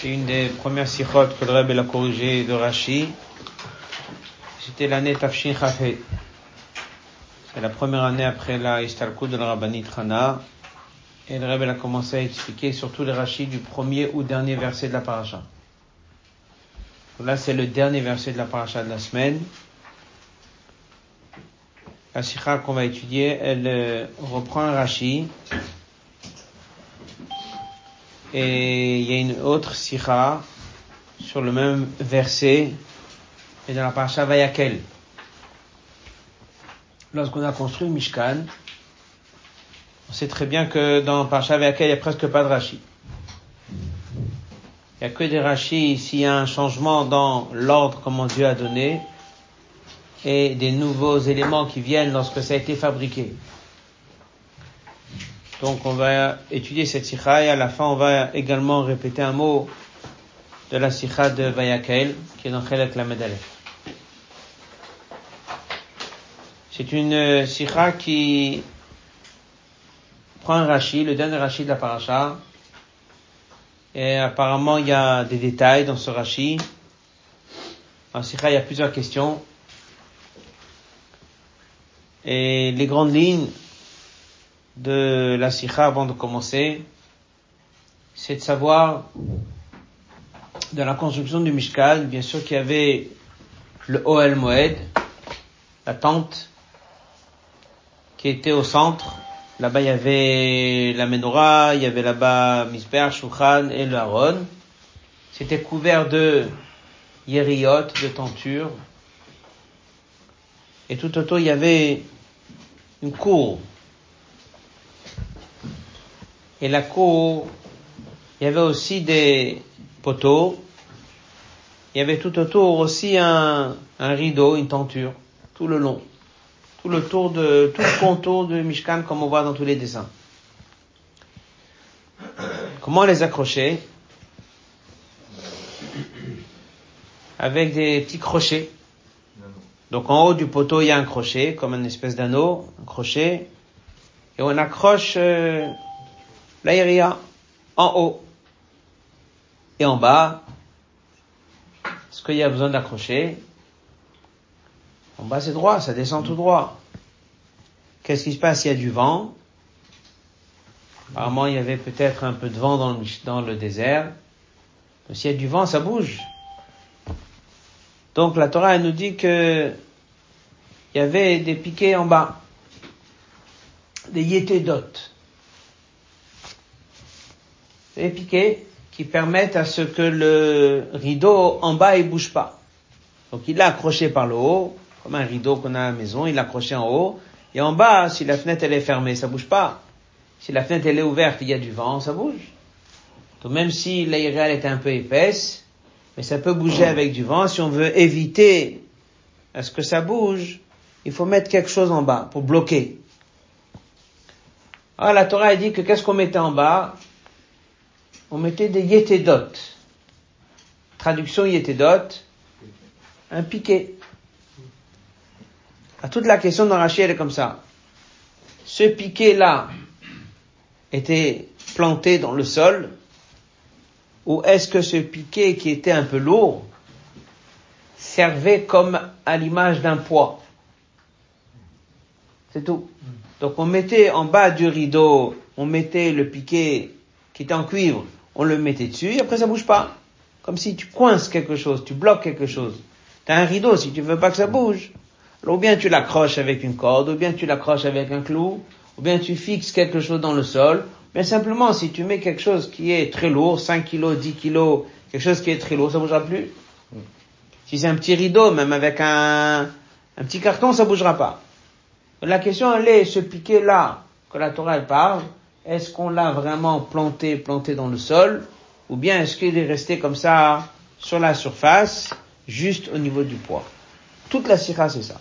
C'est une des premières sichot que le Rebbe l'a corrigé de Rashi. C'était l'année Tafshin Chafé. C'est la première année après la Istalkou de la Rabbanit Chana. Et le Rebbe a commencé à expliquer surtout les Rashi du premier ou dernier verset de la paracha. Là, c'est le dernier verset de la paracha de la semaine. La sikha qu'on va étudier, elle euh, reprend Rashi. Et il y a une autre sikha sur le même verset, et dans la paracha Vayakel. Lorsqu'on a construit Mishkan, on sait très bien que dans Parasha Vayakel, il n'y a presque pas de Rashi. Il n'y a que des Rashi s'il y a un changement dans l'ordre comment Dieu a donné et des nouveaux éléments qui viennent lorsque ça a été fabriqué. Donc on va étudier cette sikha et à la fin on va également répéter un mot de la sikha de Vayakel qui est dans Chelek la C'est une sikha qui prend un rashi, le dernier rashi de la paracha, et apparemment il y a des détails dans ce rashi. En sikha il y a plusieurs questions. Et les grandes lignes de la sikha avant de commencer, c'est de savoir dans la construction du Mishkan, bien sûr qu'il y avait le Oel Moed, la tente, qui était au centre. Là-bas, il y avait la menorah, il y avait là-bas Misber, Shulchan et le Haron. C'était couvert de yériot, de tentures. Et tout autour, il y avait une cour. Et la cour, il y avait aussi des poteaux. Il y avait tout autour aussi un, un rideau, une tenture, tout le long. Tout le tour de, tout le contour de Mishkan comme on voit dans tous les dessins. Comment les accrocher? Avec des petits crochets. Donc en haut du poteau, il y a un crochet, comme une espèce d'anneau, un crochet, et on accroche euh, l'aéria en haut. Et en bas, est-ce qu'il y a besoin d'accrocher En bas, c'est droit, ça descend tout droit. Qu'est-ce qui se passe? S'il y a du vent Apparemment, il y avait peut-être un peu de vent dans le, dans le désert. S'il y a du vent, ça bouge. Donc la Torah elle nous dit que il y avait des piquets en bas, des yétédot. Des piquets qui permettent à ce que le rideau en bas il bouge pas. Donc il l'a accroché par le haut, comme un rideau qu'on a à la maison, il l'a accroché en haut. Et en bas, si la fenêtre elle est fermée, ça bouge pas. Si la fenêtre elle est ouverte, il y a du vent, ça bouge. Donc même si l'aérial est un peu épaisse, mais ça peut bouger avec du vent. Si on veut éviter à ce que ça bouge, il faut mettre quelque chose en bas pour bloquer. Alors la Torah a dit que qu'est-ce qu'on mettait en bas? On mettait des yétédot. Traduction yétédot, un piquet. À toute la question dans Rachel est comme ça. Ce piquet-là était planté dans le sol, ou est-ce que ce piquet qui était un peu lourd servait comme à l'image d'un poids? C'est tout. Donc on mettait en bas du rideau, on mettait le piquet qui était en cuivre, on le mettait dessus et après ça bouge pas. Comme si tu coinces quelque chose, tu bloques quelque chose. Tu as un rideau, si tu veux pas que ça bouge, ou bien tu l'accroches avec une corde, ou bien tu l'accroches avec un clou, ou bien tu fixes quelque chose dans le sol, mais simplement, si tu mets quelque chose qui est très lourd, 5 kilos, 10 kilos, quelque chose qui est très lourd, ça bougera plus. Si c'est un petit rideau, même avec un, un petit carton, ça bougera pas. La question, elle est, ce piquet-là, que la Torah parle, est-ce qu'on l'a vraiment planté, planté dans le sol, ou bien est-ce qu'il est resté comme ça, sur la surface, juste au niveau du poids? Toute la sira, c'est ça.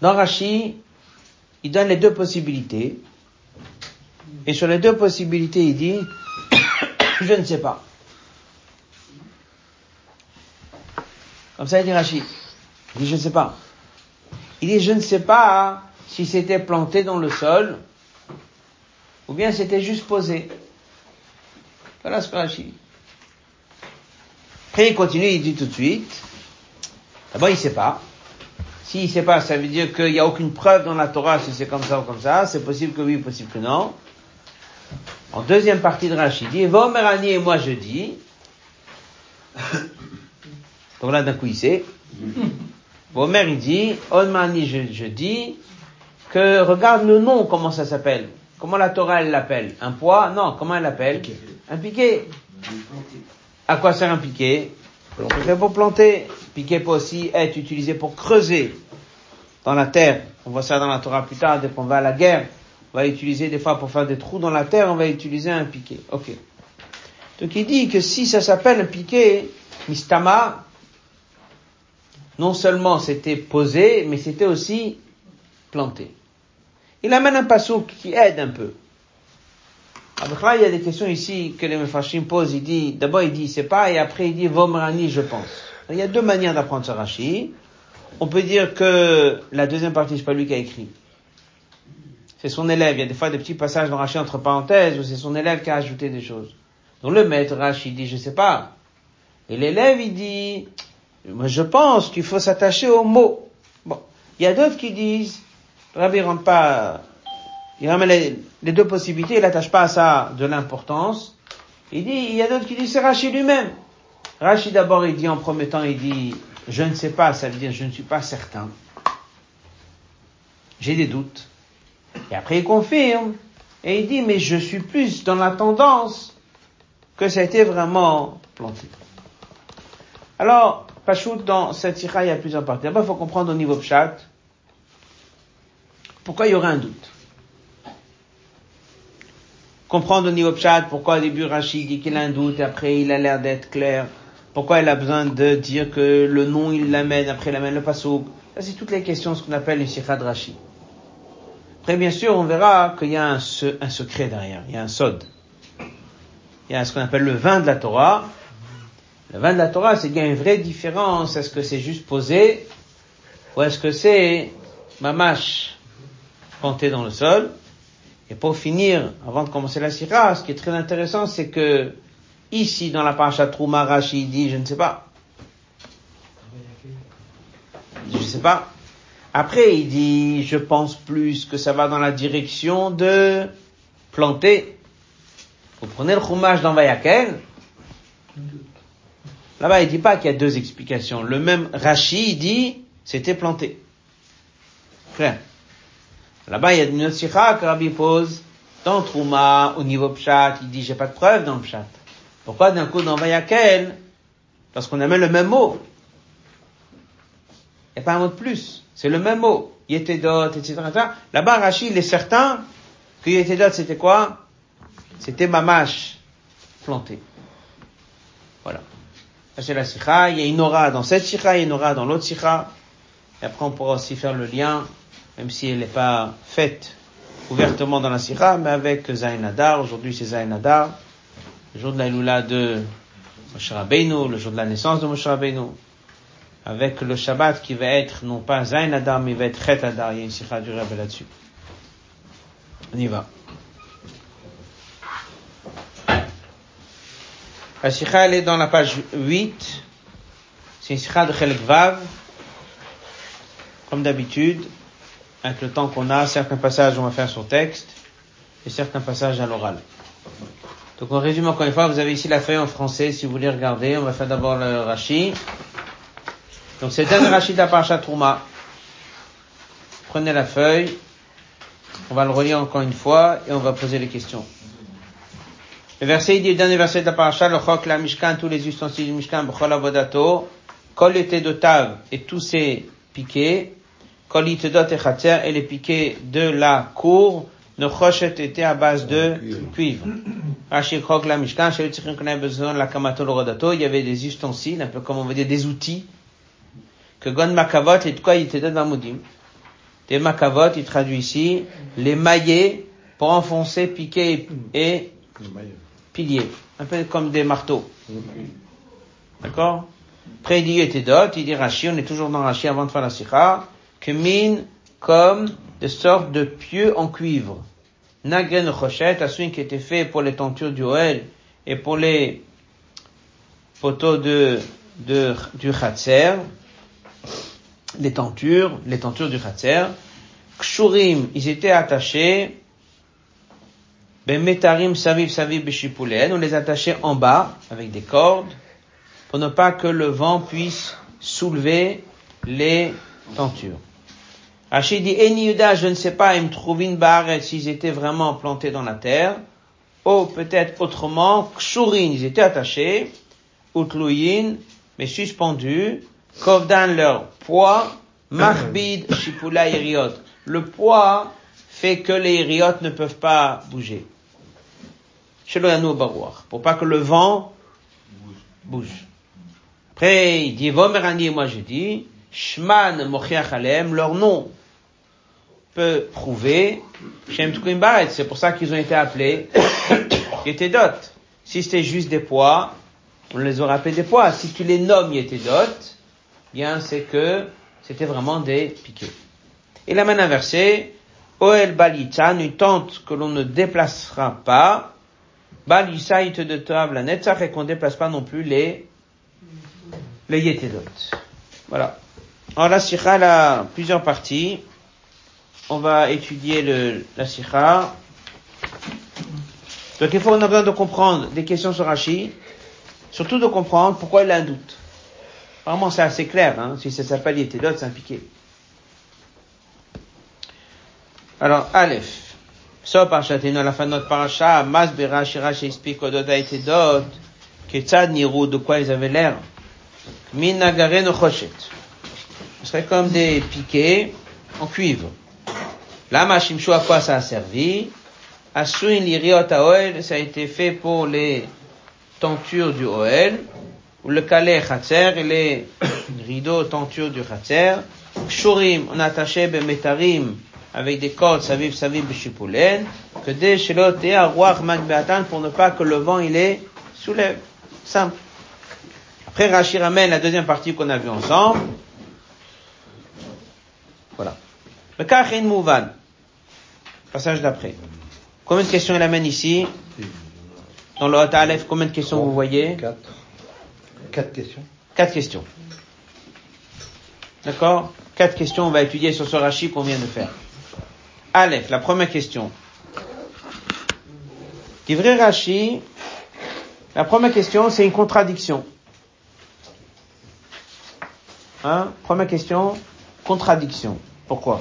Dans Rashi, il donne les deux possibilités. Et sur les deux possibilités, il dit, je ne sais pas. Comme ça, il dit Rachid. Il dit, je ne sais pas. Il dit, je ne sais pas si c'était planté dans le sol, ou bien c'était juste posé. Voilà ce que Rachid. Après, il continue, il dit tout de suite, d'abord, il ne sait pas. S'il ne sait pas, ça veut dire qu'il n'y a aucune preuve dans la Torah si c'est comme ça ou comme ça. C'est possible que oui, possible que non. En deuxième partie de Rachid, il dit, Vomerani et moi je dis. Donc là, d'un coup, il sait. Vomer, il dit, Onmani, je, je dis, que regarde le nom, comment ça s'appelle. Comment la Torah, elle l'appelle Un poids? Non, comment elle l'appelle? Un piquet. À quoi sert un piquet pour planter. Piquet peut aussi être utilisé pour creuser dans la terre. On voit ça dans la Torah plus tard, dès qu'on va à la guerre. On va utiliser des fois pour faire des trous dans la terre, on va utiliser un piquet. Ok. Donc il dit que si ça s'appelle un piquet, mistama, non seulement c'était posé, mais c'était aussi planté. Il amène un passouk qui aide un peu. Là, il y a des questions ici que les Mefashim posent. Il dit, d'abord il dit c'est pas, et après il dit Vomrani, je pense. Il y a deux manières d'apprendre ce Rashi. On peut dire que la deuxième partie, c'est pas lui qui a écrit. C'est son élève. Il y a des fois des petits passages dans Rashi entre parenthèses où c'est son élève qui a ajouté des choses. Donc le maître Rashi dit, je sais pas. Et l'élève, il dit, moi je pense qu'il faut s'attacher aux mots. Bon. Il y a d'autres qui disent, Rabbi rentre pas il ramène les, deux possibilités, il n'attache pas à ça de l'importance. Il dit, il y a d'autres qui disent c'est Rachid lui-même. Rachid d'abord, il dit en premier temps, il dit, je ne sais pas, ça veut dire je ne suis pas certain. J'ai des doutes. Et après il confirme, et il dit, mais je suis plus dans la tendance que ça a été vraiment planté. Alors, Pachout, dans cette ira, il y a plusieurs parties. D'abord, il faut comprendre au niveau chat pourquoi il y aurait un doute comprendre au niveau chat pourquoi au début Rachid dit qu'il a un doute et après il a l'air d'être clair. Pourquoi il a besoin de dire que le nom il l'amène, après il amène le pasouk. C'est toutes les questions, ce qu'on appelle le Sikha de Rachid. Après bien sûr on verra qu'il y a un, un, secret derrière, il y a un sod. Il y a ce qu'on appelle le vin de la Torah. Le vin de la Torah c'est qu'il y a une vraie différence. Est-ce que c'est juste posé ou est-ce que c'est mamash planté dans le sol? Et pour finir, avant de commencer la sira, ce qui est très intéressant, c'est que ici, dans la paracha Trouma, Rashi dit, je ne sais pas. Je ne sais pas. Après, il dit, je pense plus que ça va dans la direction de planter. Vous prenez le chumage dans Vayakel. Là-bas, il dit pas qu'il y a deux explications. Le même Rashi dit, c'était planté. Frère. Là-bas, il y a une autre que Rabbi pose dans Trouma, au niveau Pshat, il dit j'ai pas de preuve dans le Pshat. Pourquoi d'un coup dans Vayakel Parce qu'on amène le même mot. Il n'y a pas un mot de plus. C'est le même mot. Yetedot, etc. Là-bas, Rachid, il est certain que Yetedot, c'était quoi? C'était Mamash, planté. Voilà. Ça, c'est la sikha. Il y a une aura dans cette sikha, il une aura dans l'autre sikha. Et après, on pourra aussi faire le lien même si elle n'est pas faite ouvertement dans la Sira, mais avec Zayn Adar. Aujourd'hui, c'est Zayn Adar, le jour de la Lula de Moshe Rabbeinu, le jour de la naissance de Moshe Rabbeinu, avec le Shabbat qui va être non pas Zayn Adar, mais va être Chet Adar. Il y a une Sira du Rabbe là-dessus. On y va. La Sikha, elle est dans la page 8. C'est une Sikha de Chelek Vav. Comme d'habitude avec le temps qu'on a, certains passages on va faire sur texte et certains passages à l'oral. Donc on résume encore une fois, vous avez ici la feuille en français si vous voulez regarder. On va faire d'abord le Rashi. Donc c'est un Rashi de la Parashat Trouma. Prenez la feuille, on va le relire encore une fois et on va poser les questions. Le verset, il dit, le dernier verset de la Parashat, le Chok, la Mishkan, tous les ustensiles du Mishkan, B'chol Avodato, Kol de et tous ces piquets, et les piquets de la cour, ne chochet étaient à base de cuivre. Il y avait des ustensiles, un peu comme on veut dire des outils, que Gon Makavot, et quoi il était dans Des Makavot, il traduit ici, les maillets pour enfoncer, piquer et piliers. Un peu comme des marteaux. D'accord? Après, il dit Yetedot, il dit Rashi, on est toujours dans Rashi avant de faire la sikha, que mine comme de sortes de pieux en cuivre. Nagen Rochet, celui qui était fait pour les tentures du Oel et pour les poteaux de, de, du Khatser, les tentures, les tentures du Khatser. Kshurim, ils étaient attachés, ben metarim saviv saviv on les attachait en bas avec des cordes pour ne pas que le vent puisse soulever les tentures. Rachid dit, Eniuda, je ne sais pas, ils me une barre s'ils étaient vraiment plantés dans la terre, ou peut-être autrement, kshurin, ils étaient attachés, utluyin, mais suspendus, kovdan leur poids, marbid shipula iriot. Le poids fait que les iriotes ne peuvent pas bouger. Pour pas que le vent bouge. Après, il dit, Vomerani, moi je dis, Shman Mochiach leur nom peut prouver Shem C'est pour ça qu'ils ont été appelés Yetedot. Si c'était juste des poids, on les aurait appelés des poids. Si tu les nommes Yetedot, bien c'est que c'était vraiment des piquets. Et la main inversée, Oel Balitan, une tente que l'on ne déplacera pas, Balisaït de table la Netzach, et qu'on ne déplace pas non plus les, les Yetedot. Voilà. Alors la sikha a plusieurs parties. On va étudier le, la sikha. Donc il faut, on a besoin de comprendre des questions sur Rashi, surtout de comprendre pourquoi il a un doute. Vraiment c'est assez clair, hein, si ça s'appelle Yetedot, c'est un piqué. Alors, Aleph. So parashatenu à la fin de notre parasha, mas berashi rashi explique ododa Yetedot, que tzad niru, de quoi ils avaient l'air. Min no choshet ce serait comme des piquets en cuivre. La machimchou, à quoi ça a servi? Asuin l'iriot à oel, ça a été fait pour les tentures du oel, ou le calais khatser, et les rideaux tentures du khatser. Shurim, on a attaché metarim avec des cordes saviv saviv b'shipoulen, que des shelot et arroach magbeatan pour ne pas que le vent il les soulève. Simple. Après Rachir ramène la deuxième partie qu'on a vue ensemble, voilà. Le Kachin Mouvan. Passage d'après. Combien de questions il amène ici Dans le Hot Aleph, combien de questions vous voyez Quatre. Quatre questions. Quatre questions. D'accord Quatre questions, on va étudier sur ce rachis qu'on vient de faire. Aleph, la première question. vrai Rashi, la première question, c'est une contradiction. Hein Première question, contradiction. Pourquoi?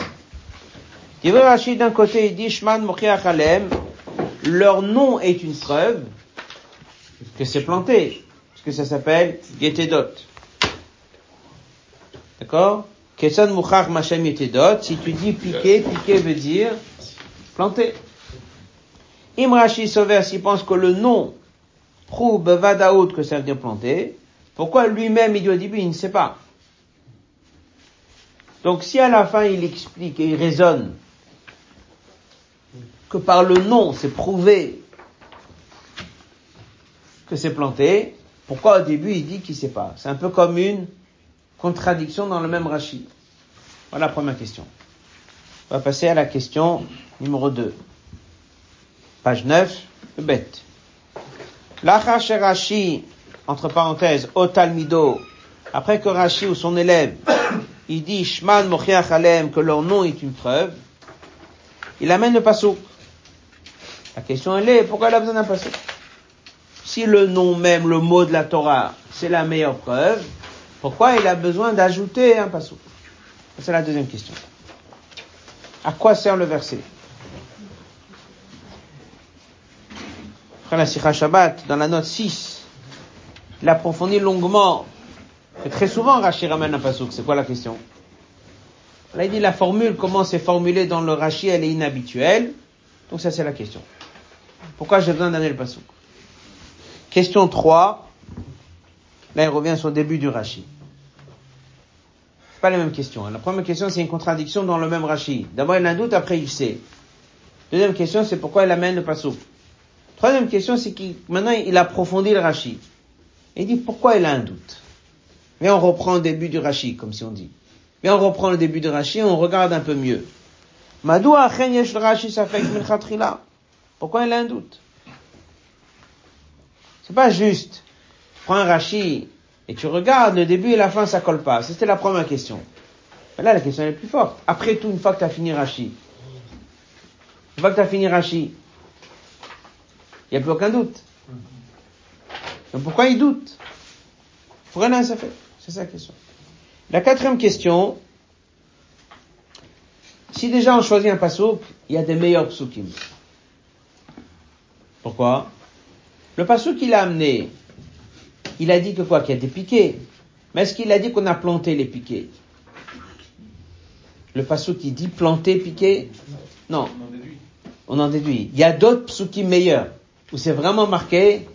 D'un côté, il dit Shman Alem, leur nom est une preuve que c'est planté, parce que ça s'appelle Yetedot. D'accord? Kesan Mukhar Machem Yetedot, si tu dis piqué, piqué veut dire planté. Imrachi Sover, s'il pense que le nom prouve Vadaout que ça veut dire planté, pourquoi lui-même il dit il ne sait pas? Donc si à la fin il explique et il raisonne que par le nom c'est prouvé que c'est planté, pourquoi au début il dit qu'il sait pas? C'est un peu comme une contradiction dans le même rachis. Voilà la première question. On va passer à la question numéro 2. Page 9, le bête. Rashi, entre parenthèses, au Talmido, après que Rashi ou son élève il dit Shman Mochiach Alem, que leur nom est une preuve, il amène le pasouk. La question elle est, pourquoi il a besoin d'un pasouk Si le nom même, le mot de la Torah, c'est la meilleure preuve, pourquoi il a besoin d'ajouter un pasouk C'est la deuxième question. À quoi sert le verset? Après la Shabbat, dans la note 6, il approfondit longuement et très souvent, Rashi ramène un pasouk. C'est quoi la question? Là, il dit la formule, comment c'est formulé dans le Rashi, elle est inhabituelle. Donc ça, c'est la question. Pourquoi j'ai besoin d'amener le pasouk? Question 3. Là, il revient sur le début du Rashi. Pas les mêmes questions. Hein. La première question, c'est une contradiction dans le même Rashi. D'abord, il a un doute, après, il sait. Deuxième question, c'est pourquoi il amène le pasouk. Troisième question, c'est qu'il, maintenant, il approfondit le Rashi. il dit pourquoi il a un doute? Mais on reprend le début du Rashi, comme si on dit. Mais on reprend le début du Rashi, on regarde un peu mieux. Pourquoi il a un doute? C'est pas juste. Prends un Rashi et tu regardes le début et la fin, ça colle pas. C'était la première question. Mais là, la question est plus forte. Après tout, une fois que tu as fini Rashi, une fois que tu as fini Rashi, il n'y a plus aucun doute. Donc pourquoi il doute? Pourquoi ça fait C'est ça la question. La quatrième question, si déjà on choisit un pasouk, il y a des meilleurs psukim. Pourquoi? Le pasouk qu'il a amené, il a dit que quoi? Qu'il y a des piquets. Mais est-ce qu'il a dit qu'on a planté les piquets? Le pasouk qui dit planter, piquer Non. On en déduit. Il y a d'autres psukim meilleurs, où c'est vraiment marqué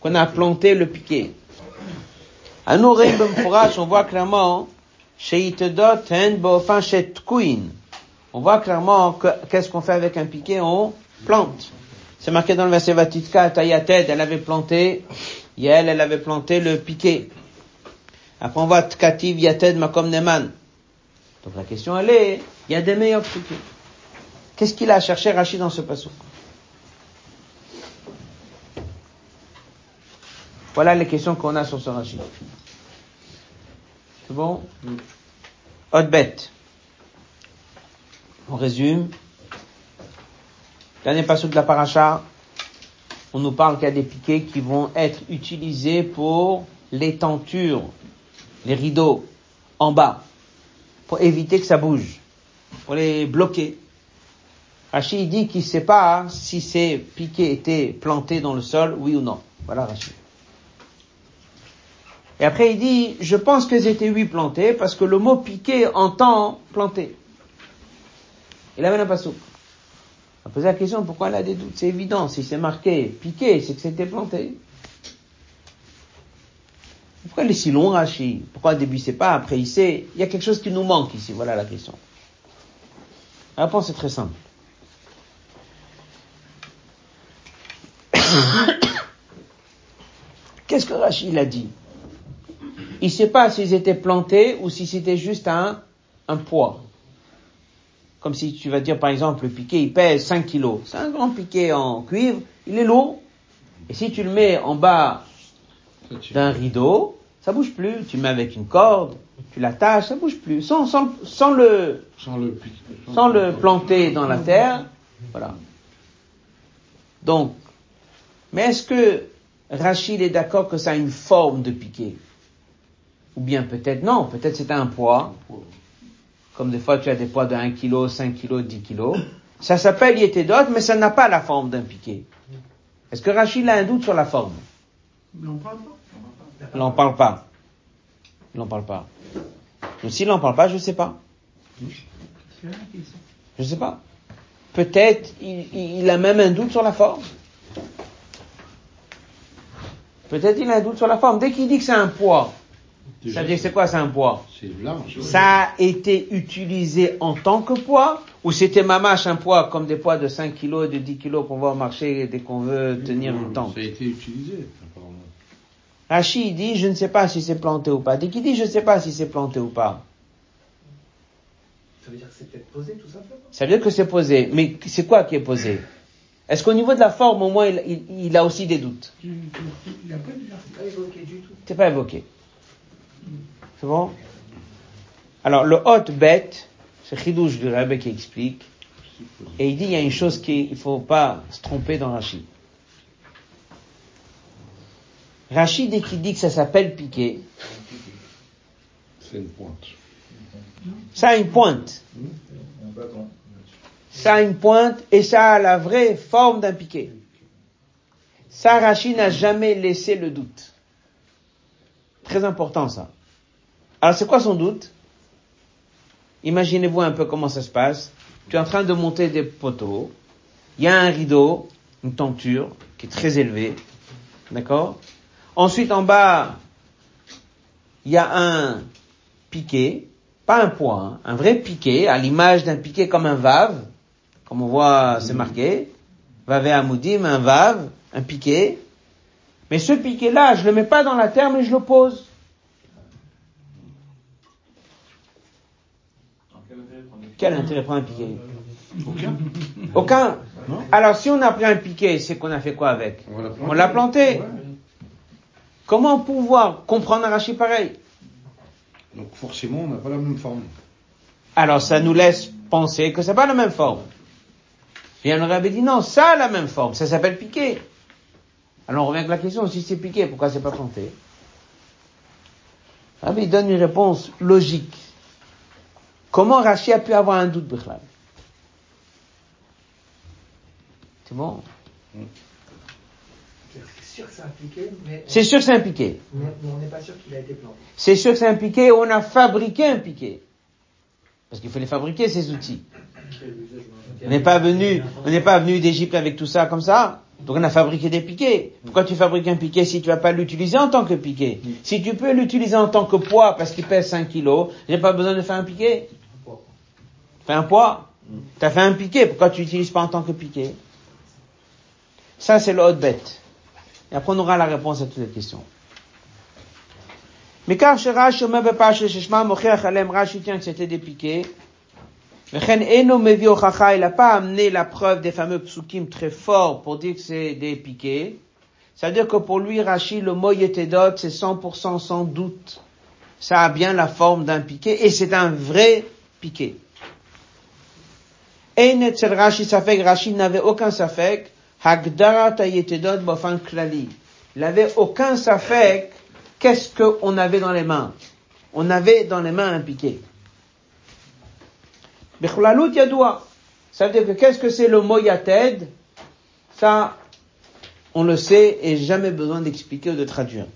qu'on a planté le piquet. À nous, on voit clairement, on voit clairement qu'est-ce qu'on fait avec un piquet, on plante. C'est marqué dans le verset Vatitka, Tayated, elle avait planté, Yael, elle avait planté le piquet. Après on voit Tkativ, Yated, Makom Neman. Donc la question elle est, il y a des meilleurs piquets. Qu'est-ce qu'il a cherché Rachid dans ce passage? Voilà les questions qu'on a sur ce Rachid. C'est bon? Autre bête. On résume. Dernier passage de la paracha, on nous parle qu'il y a des piquets qui vont être utilisés pour les tentures, les rideaux en bas, pour éviter que ça bouge, pour les bloquer. Rachid dit qu'il ne sait pas si ces piquets étaient plantés dans le sol, oui ou non. Voilà Rachid. Et après il dit, je pense qu'ils étaient oui plantés parce que le mot piqué entend planter. Il avait un pasouk. On a posé la question pourquoi elle a des doutes? C'est évident, si c'est marqué piqué, c'est que c'était planté. Pourquoi il est si long, Rachi Pourquoi au début c'est pas, après il sait? Il y a quelque chose qui nous manque ici, voilà la question. La réponse est très simple. Qu'est-ce que Rachid a dit? Il ne sait pas s'ils étaient plantés ou si c'était juste un, un poids. Comme si tu vas dire, par exemple, le piquet, il pèse 5 kilos. C'est un grand piquet en cuivre, il est lourd. Et si tu le mets en bas d'un rideau, ça bouge plus. Tu le mets avec une corde, tu l'attaches, ça bouge plus. Sans, sans, sans le, sans le, sans le planter dans la terre, voilà. Donc, mais est-ce que Rachid est d'accord que ça a une forme de piquet Ou bien peut-être non, peut-être c'est un poids comme des fois tu as des poids de 1 kg, 5 kg, 10 kg. Ça s'appelle yétédot, mais ça n'a pas la forme d'un piquet. Est-ce que Rachid a un doute sur la forme? Il n'en parle pas. Il n'en parle pas. Il n'en parle pas. Donc s'il n'en parle pas, je ne sais pas. Je ne sais pas. Peut-être il, il, a même un doute sur la forme. Peut-être il a un doute sur la forme. Dès qu'il dit que c'est un poids, ça veut dire c'est quoi, c'est un poids. Ça a été utilisé en tant que poids ou c'était mamache un poids comme des poids de 5 kg et de 10 kg pour pouvoir marcher dès qu'on veut tenir une tente Ça a été utilisé, apparemment. Rachid dit, je ne sais pas si c'est planté ou pas. Dès qu'il dit, je ne sais pas si c'est planté ou pas. Ça veut dire que c'est peut-être posé, tout simplement? Ça veut dire que c'est posé. Mais c'est quoi qui est posé? Est-ce qu'au niveau de la forme, au moins, il, il, il a aussi des doutes? Il n'a pas évoqué du tout. C'est pas évoqué. C'est bon? Alors, le hot bête, c'est Chidouche du Rabbi qui explique, et il dit, il y a une chose qu'il ne faut pas se tromper dans Rachid. Rachid, dès qu'il dit que ça s'appelle piqué, c'est une pointe. Ça a une pointe. Ça a une pointe et ça a la vraie forme d'un piqué. Ça, Rachid n'a jamais laissé le doute. Très important ça. Alors c'est quoi son doute? Imaginez-vous un peu comment ça se passe. Tu es en train de monter des poteaux. Il y a un rideau, une tenture qui est très élevée. D'accord? Ensuite en bas, il y a un piquet, pas un point, un vrai piquet, à l'image d'un piquet comme un vave, comme on voit, c'est marqué. Vave Amoudim, un vave, un piquet. Mais ce piquet-là, je le mets pas dans la terre, mais je le pose. Quel intérêt prend un piquet? Aucun. Aucun. Alors si on a pris un piquet, c'est qu'on a fait quoi avec? On l'a planté. Comment pouvoir comprendre un rachis pareil? Donc forcément, on n'a pas la même forme. Alors ça nous laisse penser que c'est pas la même forme. Et on aurait dit non, ça a la même forme, ça s'appelle piquet. Alors on revient avec la question, si c'est piqué, pourquoi c'est pas planté rabbi donne une réponse logique. Comment Rachi a pu avoir un doute, Bichlal C'est bon? C'est sûr que c'est impliqué, mais, C'est sûr que c'est un piqué. mais, mais on n'est pas sûr qu'il a été planté. C'est sûr que c'est un piqué, on a fabriqué un piqué. Parce qu'il faut les fabriquer, ces outils. On n'est pas venu, on n'est pas venu d'Égypte avec tout ça comme ça. Donc on a fabriqué des piquets. Pourquoi tu fabriques un piquet si tu vas pas l'utiliser en tant que piquet Si tu peux l'utiliser en tant que poids parce qu'il pèse 5 kilos, j'ai pas besoin de faire un piquet. Fais un poids. Tu as fait un piquet, pourquoi tu l'utilises pas en tant que piquet? Ça c'est le haut bête. Et après on aura la réponse à toutes les questions. Mais car Rashi tient que c'était des piquets. Il n'a pas amené la preuve des fameux psukim très forts pour dire que c'est des piquets. C'est-à-dire que pour lui, Rashi, le mot Yetedot, c'est 100% sans doute. Ça a bien la forme d'un piquet, et c'est un vrai piquet. Et Rashi Safek, Rashi n'avait aucun Safek, Yetedot Bofan Klali. Il n'avait aucun Safek, qu'est-ce qu'on avait dans les mains? On avait dans les mains un piquet. Bichlalout yadoua. Ça veut dire que qu'est-ce que c'est le mot yated Ça, on le sait et jamais besoin d'expliquer ou de traduire.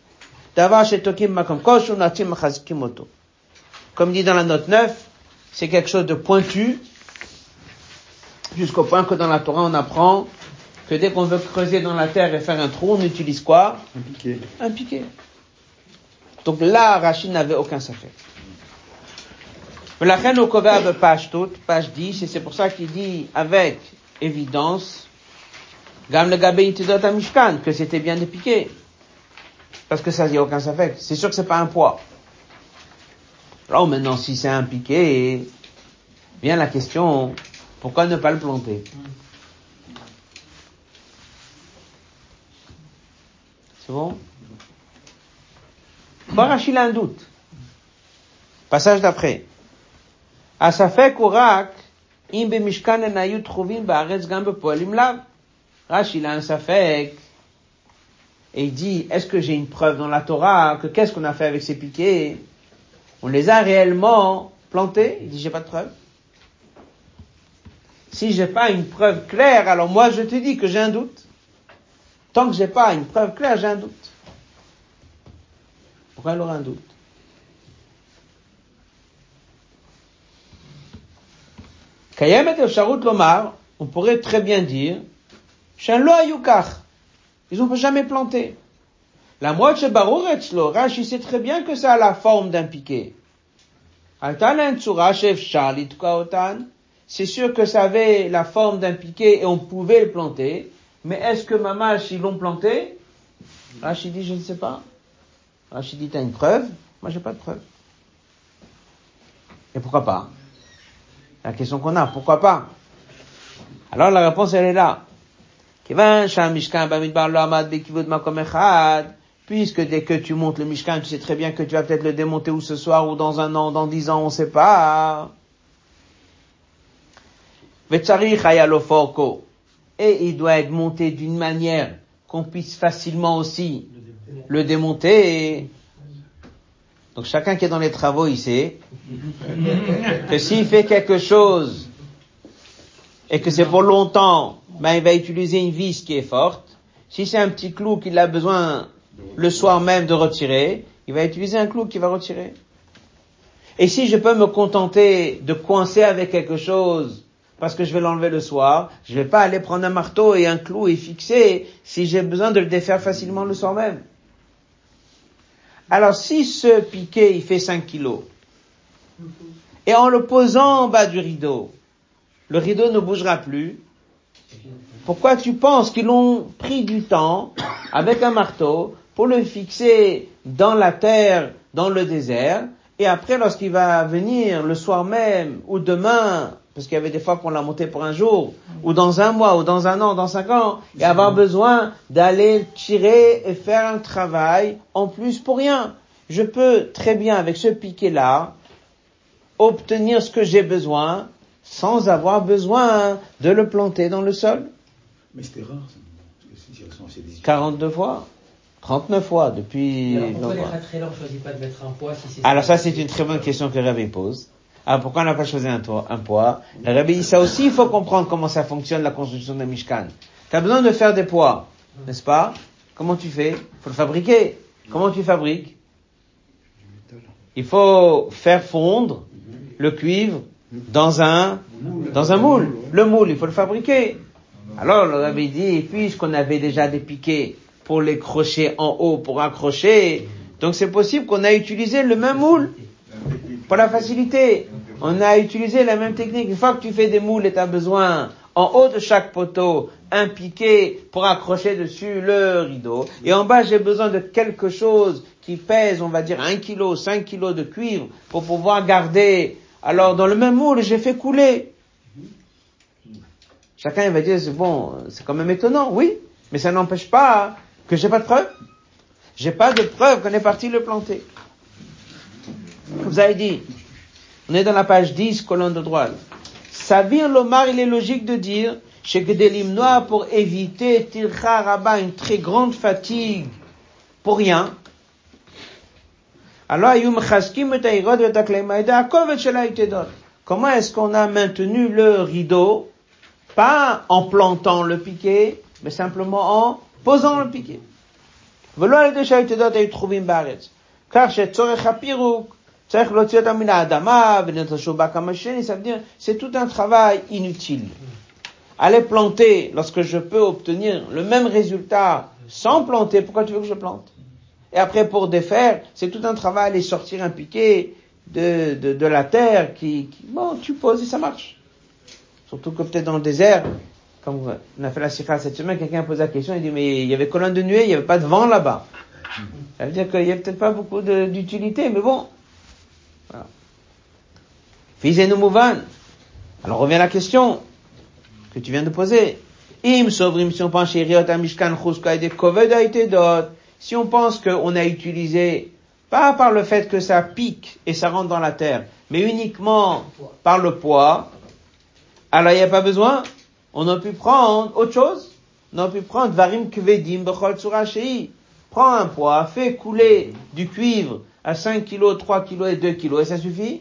Comme dit dans la note 9, c'est quelque chose de pointu, jusqu'au point que dans la Torah on apprend que dès qu'on veut creuser dans la terre et faire un trou, on utilise quoi? Un piqué. Un piquet. Donc là, Rachid n'avait aucun safek. Melachenu Kovav, page toute, page 10, et c'est pour ça qu'il dit avec évidence, Gam le Gabé que c'était bien dépiqué. Parce que ça, n'y a aucun fait. C'est sûr que c'est pas un poids. Alors maintenant, si c'est un piqué, vient la question, pourquoi ne pas le planter? C'est bon? Barachil a un doute. Passage d'après. הספק הוא רק אם במשכן הן היו תחובים בארץ גם בפועלים לאו. רש"י, il a un ספק. Et il dit, est-ce que j'ai une preuve dans la Torah que qu'est-ce qu'on a fait avec ces piquets On les a réellement plantés Il dit, j'ai pas de preuve. Si j'ai pas une preuve claire, alors moi je te dis que j'ai un doute. Tant que j'ai pas une preuve claire, j'ai un doute. Pourquoi il aura un doute Kayemet Lomar, on pourrait très bien dire, Shen Ayukach, ils n'ont jamais planté. La moitié Barour Etzlo, Rashi sait très bien que ça a la forme d'un piquet. C'est sûr que ça avait la forme d'un piquet et on pouvait le planter, mais est-ce que Mamash, ils l'ont planté? Rashi dit, je ne sais pas. Rashi dit, t'as une preuve? Moi, j'ai pas de preuve. Et pourquoi pas? La question qu'on a, pourquoi pas Alors la réponse, elle est là. Puisque dès que tu montes le Mishkan, tu sais très bien que tu vas peut-être le démonter ou ce soir ou dans un an, dans dix ans, on sait pas. Et il doit être monté d'une manière qu'on puisse facilement aussi le démonter. Donc chacun qui est dans les travaux, il sait que s'il fait quelque chose et que c'est pour longtemps, ben il va utiliser une vis qui est forte. Si c'est un petit clou qu'il a besoin le soir même de retirer, il va utiliser un clou qui va retirer. Et si je peux me contenter de coincer avec quelque chose parce que je vais l'enlever le soir, je vais pas aller prendre un marteau et un clou et fixer si j'ai besoin de le défaire facilement le soir même. Alors si ce piquet il fait 5 kilos, et en le posant en bas du rideau, le rideau ne bougera plus, pourquoi tu penses qu'ils ont pris du temps avec un marteau pour le fixer dans la terre, dans le désert, Et après, lorsqu'il va venir le soir même, ou demain, parce qu'il y avait des fois qu'on l'a monté pour un jour, ou dans un mois, ou dans un an, dans cinq ans, et avoir besoin d'aller tirer et faire un travail en plus pour rien. Je peux très bien, avec ce piquet-là, obtenir ce que j'ai besoin, sans avoir besoin de le planter dans le sol. Mais c'était rare, ça. Parce que si elles sont assez désirées. 42 fois 39 fois depuis... Alors pourquoi les longtemps. ratréleurs ne choisissent pas de mettre un poids si c'est Alors ça, c'est une très bonne question que Rabbi pose. Alors pourquoi on n'a pas choisi un poids? Le Rabbi dit ça aussi, il faut comprendre comment ça fonctionne la construction d'un Mishkan. Tu as besoin de faire des poids, n'est-ce pas? Comment tu fais? Il faut le fabriquer. Comment tu fabriques? Il faut faire fondre le cuivre dans un dans un moule. Le moule, il faut le fabriquer. Alors le Rabbi dit, puisqu'on avait déjà des piquets pour les crochets en haut, pour accrocher, donc c'est possible qu'on a utilisé le même moule pour la facilité. On a utilisé la même technique. Une fois que tu fais des moules et tu as besoin, en haut de chaque poteau, un piquet pour accrocher dessus le rideau. Et en bas, j'ai besoin de quelque chose qui pèse, on va dire, 1 kg, 5 kg de cuivre pour pouvoir garder. Alors, dans le même moule, j'ai fait couler. Chacun va dire, c'est bon, c'est quand même étonnant, oui, mais ça n'empêche pas que j'ai pas de preuve. J'ai pas de preuve qu'on est parti le planter. Vous avez dit, on est dans la page 10, colonne de droite. Savir Lomar, il est logique de dire, chez Gedelim Noir, pour éviter Tircha Rabba, une très grande fatigue, pour rien. Alors, Yum Chaskim et Taïrod et Taklemaïda, Kovet Shela Itedot. Comment est-ce qu'on a maintenu le rideau, pas en plantant le piquet, mais simplement en posant le piquet. ולא על ידי שהיתדות היו תחומים בארץ. כך שצורך הפירוק Ça veut dire c'est tout un travail inutile. Aller planter lorsque je peux obtenir le même résultat sans planter, pourquoi tu veux que je plante? Et après pour défaire, c'est tout un travail aller sortir un piquet de, de, de la terre qui, bon, tu poses et ça marche. Surtout que peut-être dans le désert, comme on a fait la sikha cette semaine, quelqu'un a posé la question, il dit mais il y avait colonne de nuée, il n'y avait pas de vent là-bas. Ça veut dire qu'il n'y a peut-être pas beaucoup d'utilité, mais bon, voilà. Alors revient la question que tu viens de poser. Si on pense. Si on qu'on a utilisé, pas par le fait que ça pique et ça rentre dans la terre, mais uniquement par le poids, alors il n'y a pas besoin. On a pu prendre autre chose. On a pu prendre Varim Kvedim. Prends un poids, fais couler du cuivre à 5 kg, 3 kg et 2 kg et ça suffit?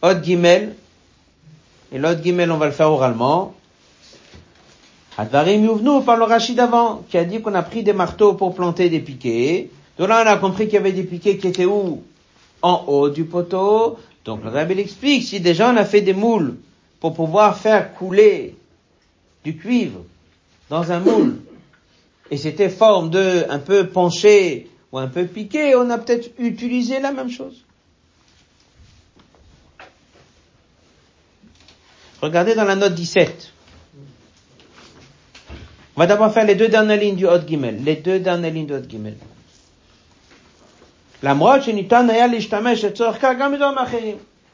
Hot Gimel. Et l'autre Gimel, on va le faire oralement. Advarim Yuvnu par le Rachid d'avant, qui a dit qu'on a pris des marteaux pour planter des piquets. Donc là, on a compris qu'il y avait des piquets qui étaient où? En haut du poteau. Donc le Rabbi explique, si déjà on a fait des moules pour pouvoir faire couler du cuivre dans un moule, et c'était forme de un peu penché ou un peu piqué, on a peut-être utilisé la même chose. Regardez dans la note 17. On va d'abord faire les deux dernières lignes du Hot Gimel. Les deux dernières lignes du Hot Gimel.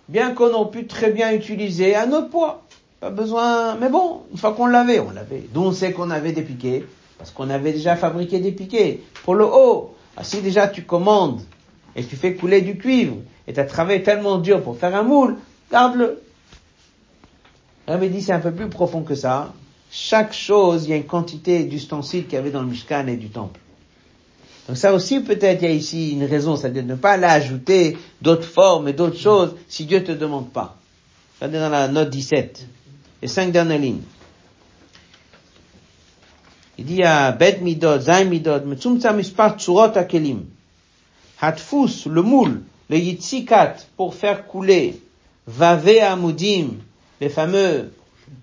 Bien qu'on aurait pu très bien utiliser un autre poids. Pas besoin, mais bon, une fois qu'on l'avait, on l'avait. D'où on sait qu'on avait des piquets, parce qu'on avait déjà fabriqué des piquets. Pour le haut, ah, si déjà tu commandes et tu fais couler du cuivre et tu as travaillé tellement dur pour faire un moule, garde-le. Rabbi dit c'est un peu plus profond que ça. Chaque chose, il y a une quantité d'ustensiles qu'il y avait dans le Mishkan et du temple. Donc ça aussi peut-être il y a ici une raison, c'est-à-dire ne pas aller ajouter d'autres formes et d'autres choses si Dieu te demande pas. Regardez dans la note 17, les cinq dernières lignes. Il dit à Bet Midot, Zain Midot, Metzumtza Mispar Tsurot Akelim. Hatfus, le moule, le Yitzikat, pour faire couler, Vave Amudim, les fameux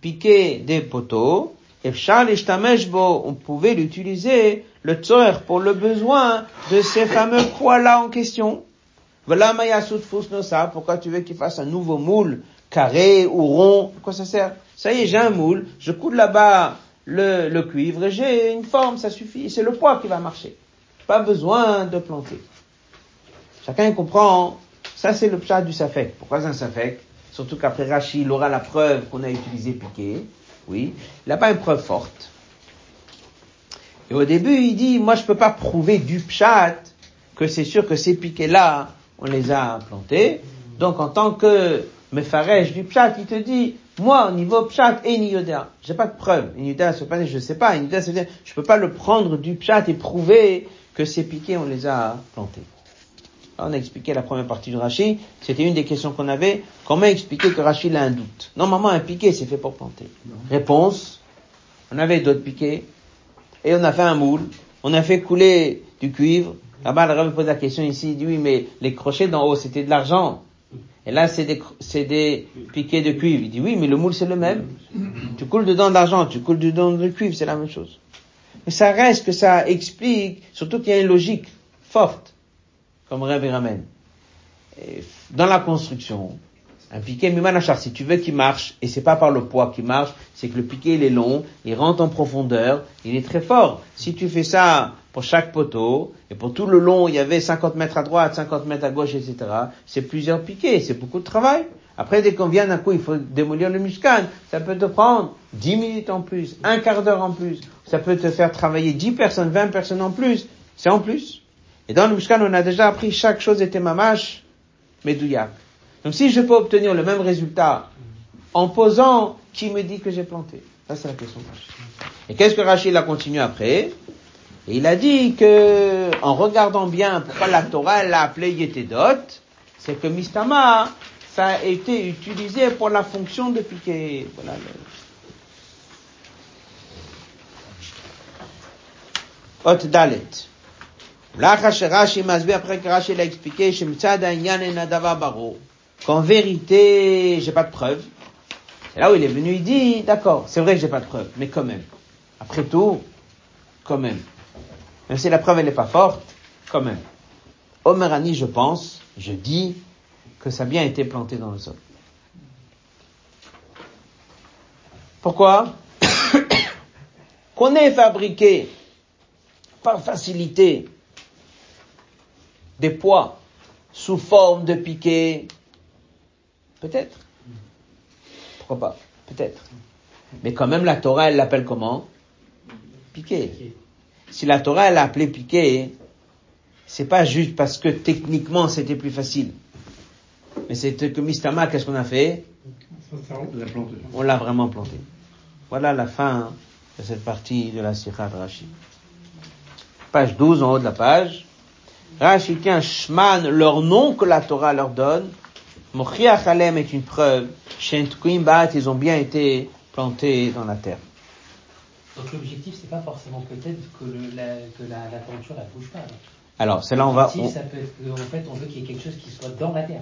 piquets des poteaux, et Bo, on pouvait l'utiliser, le tzor, pour le besoin de ces fameux poids-là en question. Voilà Mayasut Fusnosa, pourquoi tu veux qu'il fasse un nouveau moule, carré ou rond, quoi ça sert? Ça y est, j'ai un moule, je coule là-bas le, le cuivre j'ai une forme, ça suffit, c'est le poids qui va marcher. Pas besoin de planter. Chacun comprend. Ça, c'est le pshat du safek. Pourquoi c'est un safek? Surtout qu'après Rachid, il aura la preuve qu'on a utilisé piqué. Oui. Il n'a pas une preuve forte. Et au début, il dit, moi, je peux pas prouver du pshat que c'est sûr que ces piquets-là, on les a plantés. Donc, en tant que mefarèche du pshat, il te dit, moi, au niveau pshat et niyoda, j'ai pas de preuve. Niyoda, c'est pas, je sais pas. Niyoda, c'est je peux pas le prendre du pshat et prouver que ces piquets, on les a plantés. on a expliqué la première partie du Rashi. C'était une des questions qu'on avait. Comment expliquer que Rashi a un doute? Normalement, un piquet, c'est fait pour planter. Réponse. On avait d'autres piquets. Et on a fait un moule. On a fait couler du cuivre. Là-bas, le pose la question ici. Il dit oui, mais les crochets d'en haut, c'était de l'argent. Et là, c'est des, c'est des piquets de cuivre. Il dit oui, mais le moule, c'est le même. Tu coules dedans de l'argent, tu coules dedans du cuivre, c'est la même chose. Mais ça reste que ça explique, surtout qu'il y a une logique forte, comme Rêve et ramène. dans la construction, un piquet Mimanachar, si tu veux qu'il marche, et c'est pas par le poids qu'il marche, c'est que le piquet il est long, il rentre en profondeur, il est très fort. Si tu fais ça pour chaque poteau, et pour tout le long, il y avait 50 mètres à droite, 50 mètres à gauche, etc., c'est plusieurs piquets, c'est beaucoup de travail. Après, dès qu'on vient d'un coup, il faut démolir le muscan. Ça peut te prendre 10 minutes en plus, un quart d'heure en plus. Ça peut te faire travailler 10 personnes, 20 personnes en plus. C'est en plus. Et dans le muscan, on a déjà appris chaque chose était mamache, medouyak. Donc si je peux obtenir le même résultat en posant, qui me dit que j'ai planté? Ça c'est la question. Et qu'est-ce que Rachid a continué après? Il a dit que, en regardant bien pourquoi la Torah l'a appelé Yetedot, c'est que Mistama, ça a été utilisé pour la fonction de piquer. Voilà. Ot Dalet. après que Rachid l'a expliqué, qu'en vérité, j'ai pas de preuve. Et là où il est venu, il dit, d'accord, c'est vrai que j'ai pas de preuve, mais quand même. Après tout, quand même. Même si la preuve n'est pas forte, quand même. Omerani, je pense, je dis que ça a bien été planté dans le sol. Pourquoi? Qu'on ait fabriqué par facilité des poids sous forme de piquets, Peut-être. Pourquoi pas? Peut-être. Mais quand même, la Torah, elle l'appelle comment? Piqué. Si la Torah, elle l'a appelé piqué, c'est pas juste parce que techniquement c'était plus facile. Mais c'est que Mistama, qu'est-ce qu'on a fait? On l'a vraiment planté. Voilà la fin de cette partie de la Sikha de Rashi. Page 12 en haut de la page. Rashi tient Shman, leur nom que la Torah leur donne, Mochiach Alem est une preuve. Bat, ils ont bien été plantés dans la terre. Donc l'objectif, c'est pas forcément peut-être que, la, que la, la peinture bouge pas. Alors, c'est là on va. On... ça peut être en fait, on veut qu'il y ait quelque chose qui soit dans la terre.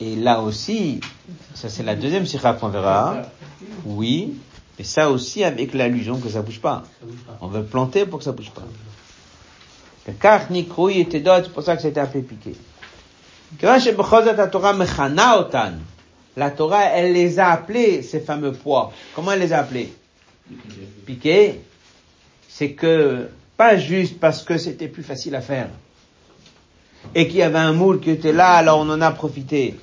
Et là aussi, ça c'est la deuxième sirah qu'on verra. Oui, mais ça aussi avec l'allusion que ça bouge pas. bouge pas. On veut planter pour que ça bouge pas. Le était d'autres, c'est pour ça que c'était appelé piqué. La Torah, elle les a appelés, ces fameux poids. Comment elle les a appelés? Piqués. C'est que, pas juste parce que c'était plus facile à faire. Et qu'il y avait un moule qui était là, alors on en a profité.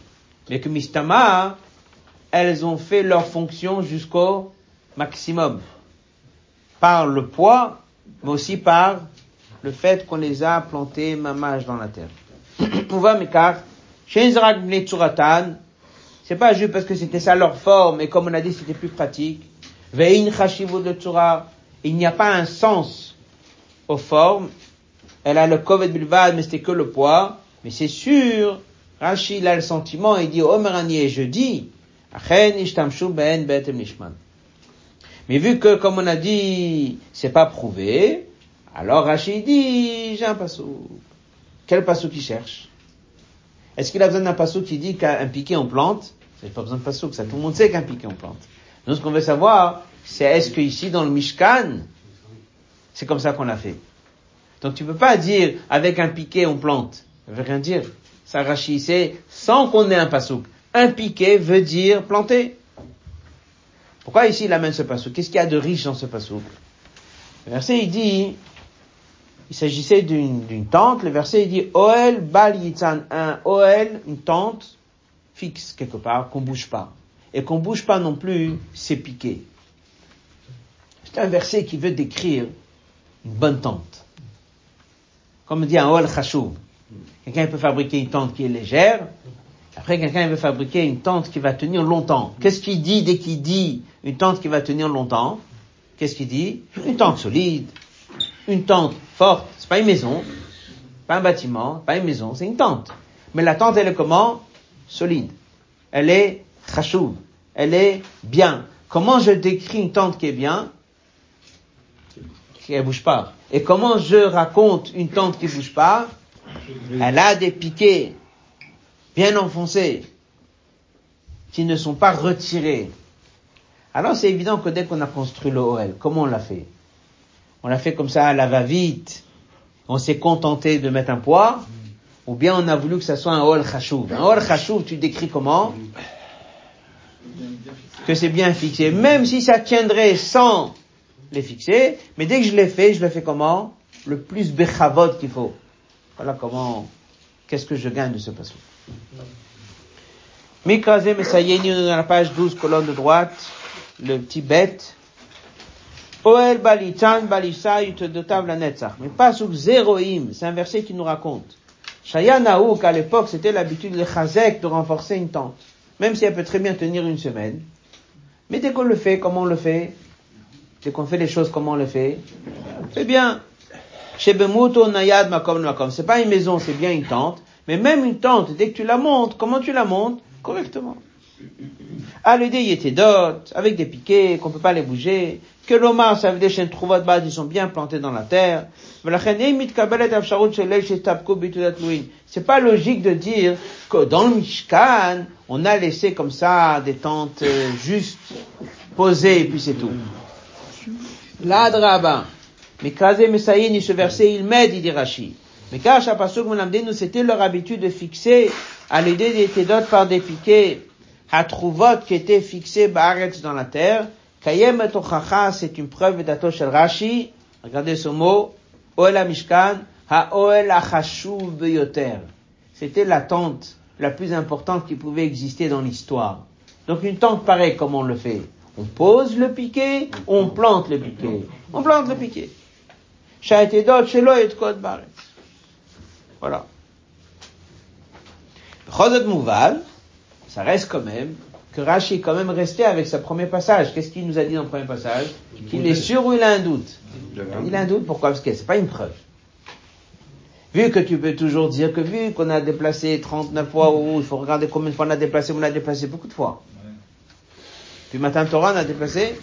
Mais que Mistama, elles ont fait leur fonction jusqu'au maximum. Par le poids, mais aussi par le fait qu'on les a plantés mamage dans la terre. On va Mekar, c'est pas juste parce que c'était ça leur forme, et comme on a dit, c'était plus pratique. Vein de il n'y a pas un sens aux formes. Elle a le kovet bilvad, mais c'était que le poids. Mais c'est sûr, Rachid a le sentiment, il dit, Omerani, je dis, ben mais vu que, comme on a dit, c'est pas prouvé, alors Rachid dit, j'ai un passo. Quel passo qui cherche? Est-ce qu'il a besoin d'un passou qui dit qu'un piqué on plante? Il pas besoin de passou, ça tout le monde sait qu'un piqué on plante. Nous, ce qu'on veut savoir, c'est est-ce que ici dans le Mishkan, c'est comme ça qu'on l'a fait. Donc tu peux pas dire avec un piqué on plante. Ça veut rien dire. Ça rachissait sans qu'on ait un passou. Un piqué veut dire planter. Pourquoi ici il amène ce passou Qu'est-ce qu'il y a de riche dans ce passou Le verset il dit il s'agissait d'une d'une tente. Le verset il dit Oel bal yitzan, un Oel, une tente fixe quelque part, qu'on bouge pas. Et qu'on bouge pas non plus, c'est piqué. C'est un verset qui veut décrire une bonne tente. Comme dit un Oel chashuv. Quelqu'un peut fabriquer une tente qui est légère. Après, quelqu'un veut fabriquer une tente qui va tenir longtemps. Qu'est-ce qu'il dit dès qu'il dit une tente qui va tenir longtemps? Qu'est-ce qu'il dit? Une tente solide, une tente forte. C'est pas une maison, pas un bâtiment, pas une maison, c'est une tente. Mais la tente, elle est comment? Solide. Elle est chachouv. Elle est bien. Comment je décris une tente qui est bien? Ne bouge pas. Et comment je raconte une tente qui bouge pas? Elle a des piquets bien enfoncés qui ne sont pas retirés. Alors c'est évident que dès qu'on a construit l'OL, comment on l'a fait? On l'a fait comme ça à va-vite. On s'est contenté de mettre un poids, ou bien on a voulu que ça soit un OL chachouv. Un OL chachouv, tu décris comment? Que c'est bien fixé. Même si ça tiendrait sans les fixer, mais dès que je l'ai fait, je le fais comment? Le plus bechavot qu'il faut. Voilà comment, qu'est-ce que je gagne de ce passage. Mikrazé Messayeni, on est dans la page 12, colonne de droite, le petit bête. Oel Balitan Balisa Yutodotav la Netzach. Mais pas sous Zéroïm, c'est un verset qui nous raconte. Shayanaouk, à l'époque, c'était l'habitude de Chazek de renforcer une tente. Même si elle peut très bien tenir une semaine. Mais dès qu'on le fait, comment on le fait? Dès qu'on fait les choses, comment on le fait? C'est bien. Shebemuto Nayad Makom Makom. C'est pas une maison, c'est bien une tente. Mais même une tente, dès que tu la montes, comment tu la montes? Correctement. Ah, l'idée y était d'autres, avec des piquets, qu'on peut pas les bouger, que l'omar, ça veut dire chaînes de base, ils sont bien plantés dans la terre. C'est pas logique de dire que dans le Mishkan, on a laissé comme ça des tentes euh, juste posées et puis c'est tout. L'adraba. Mais Kazé Messaïn, ce verset, il m'aide, il dit Rachid. Mais car Shapasuk nous c'était leur habitude de fixer à l'idée des par des piquets, trouvot qui étaient fixés ba'aretz dans la terre. Kayem et c'est une preuve d'atosh el Rashi. Regardez ce mot. Oel Mishkan, ha Oel achashuv beyoter. C'était la tente la plus importante qui pouvait exister dans l'histoire. Donc une tente pareille, comment on le fait? On pose le piquet, on plante le piquet. On plante le piquet. Sha'etedot shelo et kod baretz. Voilà. Chosot Mouval, ça reste quand même que Rashi est quand même resté avec sa premier passage. Qu'est-ce qu'il nous a dit dans le premier passage? Qu'il est sûr ou il a un doute? Il a un doute, pourquoi? Parce que c'est pas une preuve. Vu que tu peux toujours dire que vu qu'on a déplacé 39 fois, ou il faut regarder combien de fois on a déplacé, on a déplacé beaucoup de fois. Puis matin Torah, on a déplacé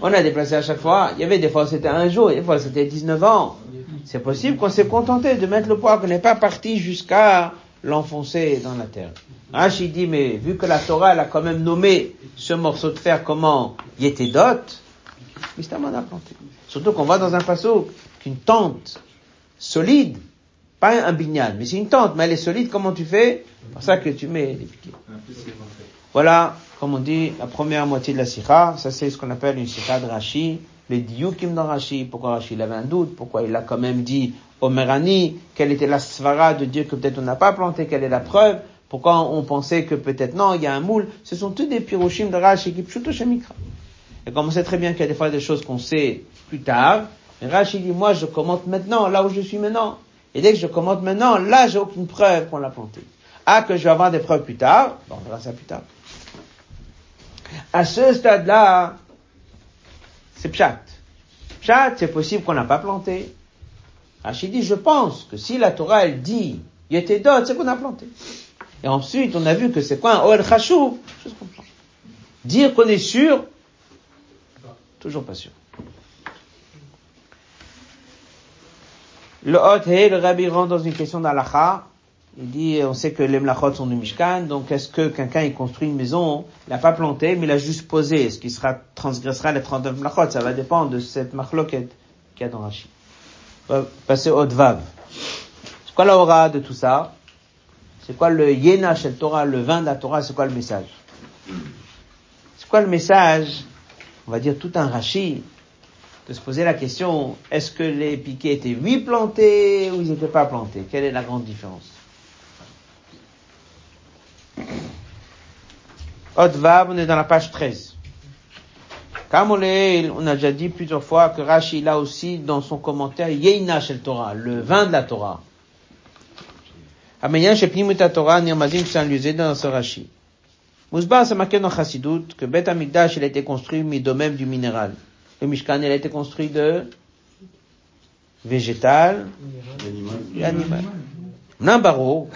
on a déplacé à chaque fois. Il y avait des fois c'était un jour, des fois c'était 19 ans. C'est possible qu'on s'est contenté de mettre le poids, qu'on n'est pas parti jusqu'à l'enfoncer dans la terre. Rachid dit, mais vu que la Torah, elle a quand même nommé ce morceau de fer comment il était dot, Mistam a planté. Surtout qu'on va dans un passo qu'une tente solide, pas un bignal, mais c'est une tente, mais elle est solide, comment tu fais? C'est pour ça que tu mets les piquets. Voilà, comme on dit, la première moitié de la sikha, ça c'est ce qu'on appelle une sikha de Rashi, les diukim dans Rashi, pourquoi Rashi avait un doute, pourquoi il a quand même dit au Merani, quelle était la svara de dire que peut-être on n'a pas planté, quelle est la preuve, pourquoi on pensait que peut-être non, il y a un moule, ce sont tous des piroshim de Rashi qui pshuto shemikra. Et comme on sait très bien qu'il y a des fois des choses qu'on sait plus tard, Rashi dit, moi je commente maintenant, là où je suis maintenant. Et dès que je commente maintenant, là j'ai aucune preuve qu'on l'a planté. Ah, que je vais avoir des preuves plus tard, bon, on verra ça plus tard. À ce stade-là, c'est pshat. Pshat, c'est possible qu'on n'a pas planté. Rachid dit, je pense que si la Torah, elle dit, il était d'autres, c'est qu'on a planté. Et ensuite, on a vu que c'est quoi un Oel comprends. Dire qu'on est sûr, toujours pas sûr. Le Hot le Rabbi rentre dans une question d'Alacha. Il dit, on sait que les mlachot sont du Mishkan, donc est-ce que quelqu'un il construit une maison, il n'a pas planté, mais il a juste posé, est-ce qu'il sera, transgressera les 39 mlachot? Ça va dépendre de cette machloket qu'il y a dans Rashi. On passer au Dvav. C'est quoi la aura de tout ça? C'est quoi le Yena chez Torah, le vin de la Torah, c'est quoi le message? C'est quoi le message On va dire tout un Rashi de se poser la question, est-ce que les piquets étaient oui plantés ou ils n'étaient pas plantés? Quelle est la grande différence? Vav, on est dans la page 13. Comme on a déjà dit plusieurs fois que Rashi, là aussi, dans son commentaire, Yeina Shel Torah, le vin de la Torah. Amayan Shepnimut Torah, Nirmazim Saint-Lusé dans ce Rashi. Mousba, c'est marqué dans Chassidut que Bet Amikdash, il a été construit midomem du minéral. Le Mishkan, il a été construit de végétal animal. Nambaro,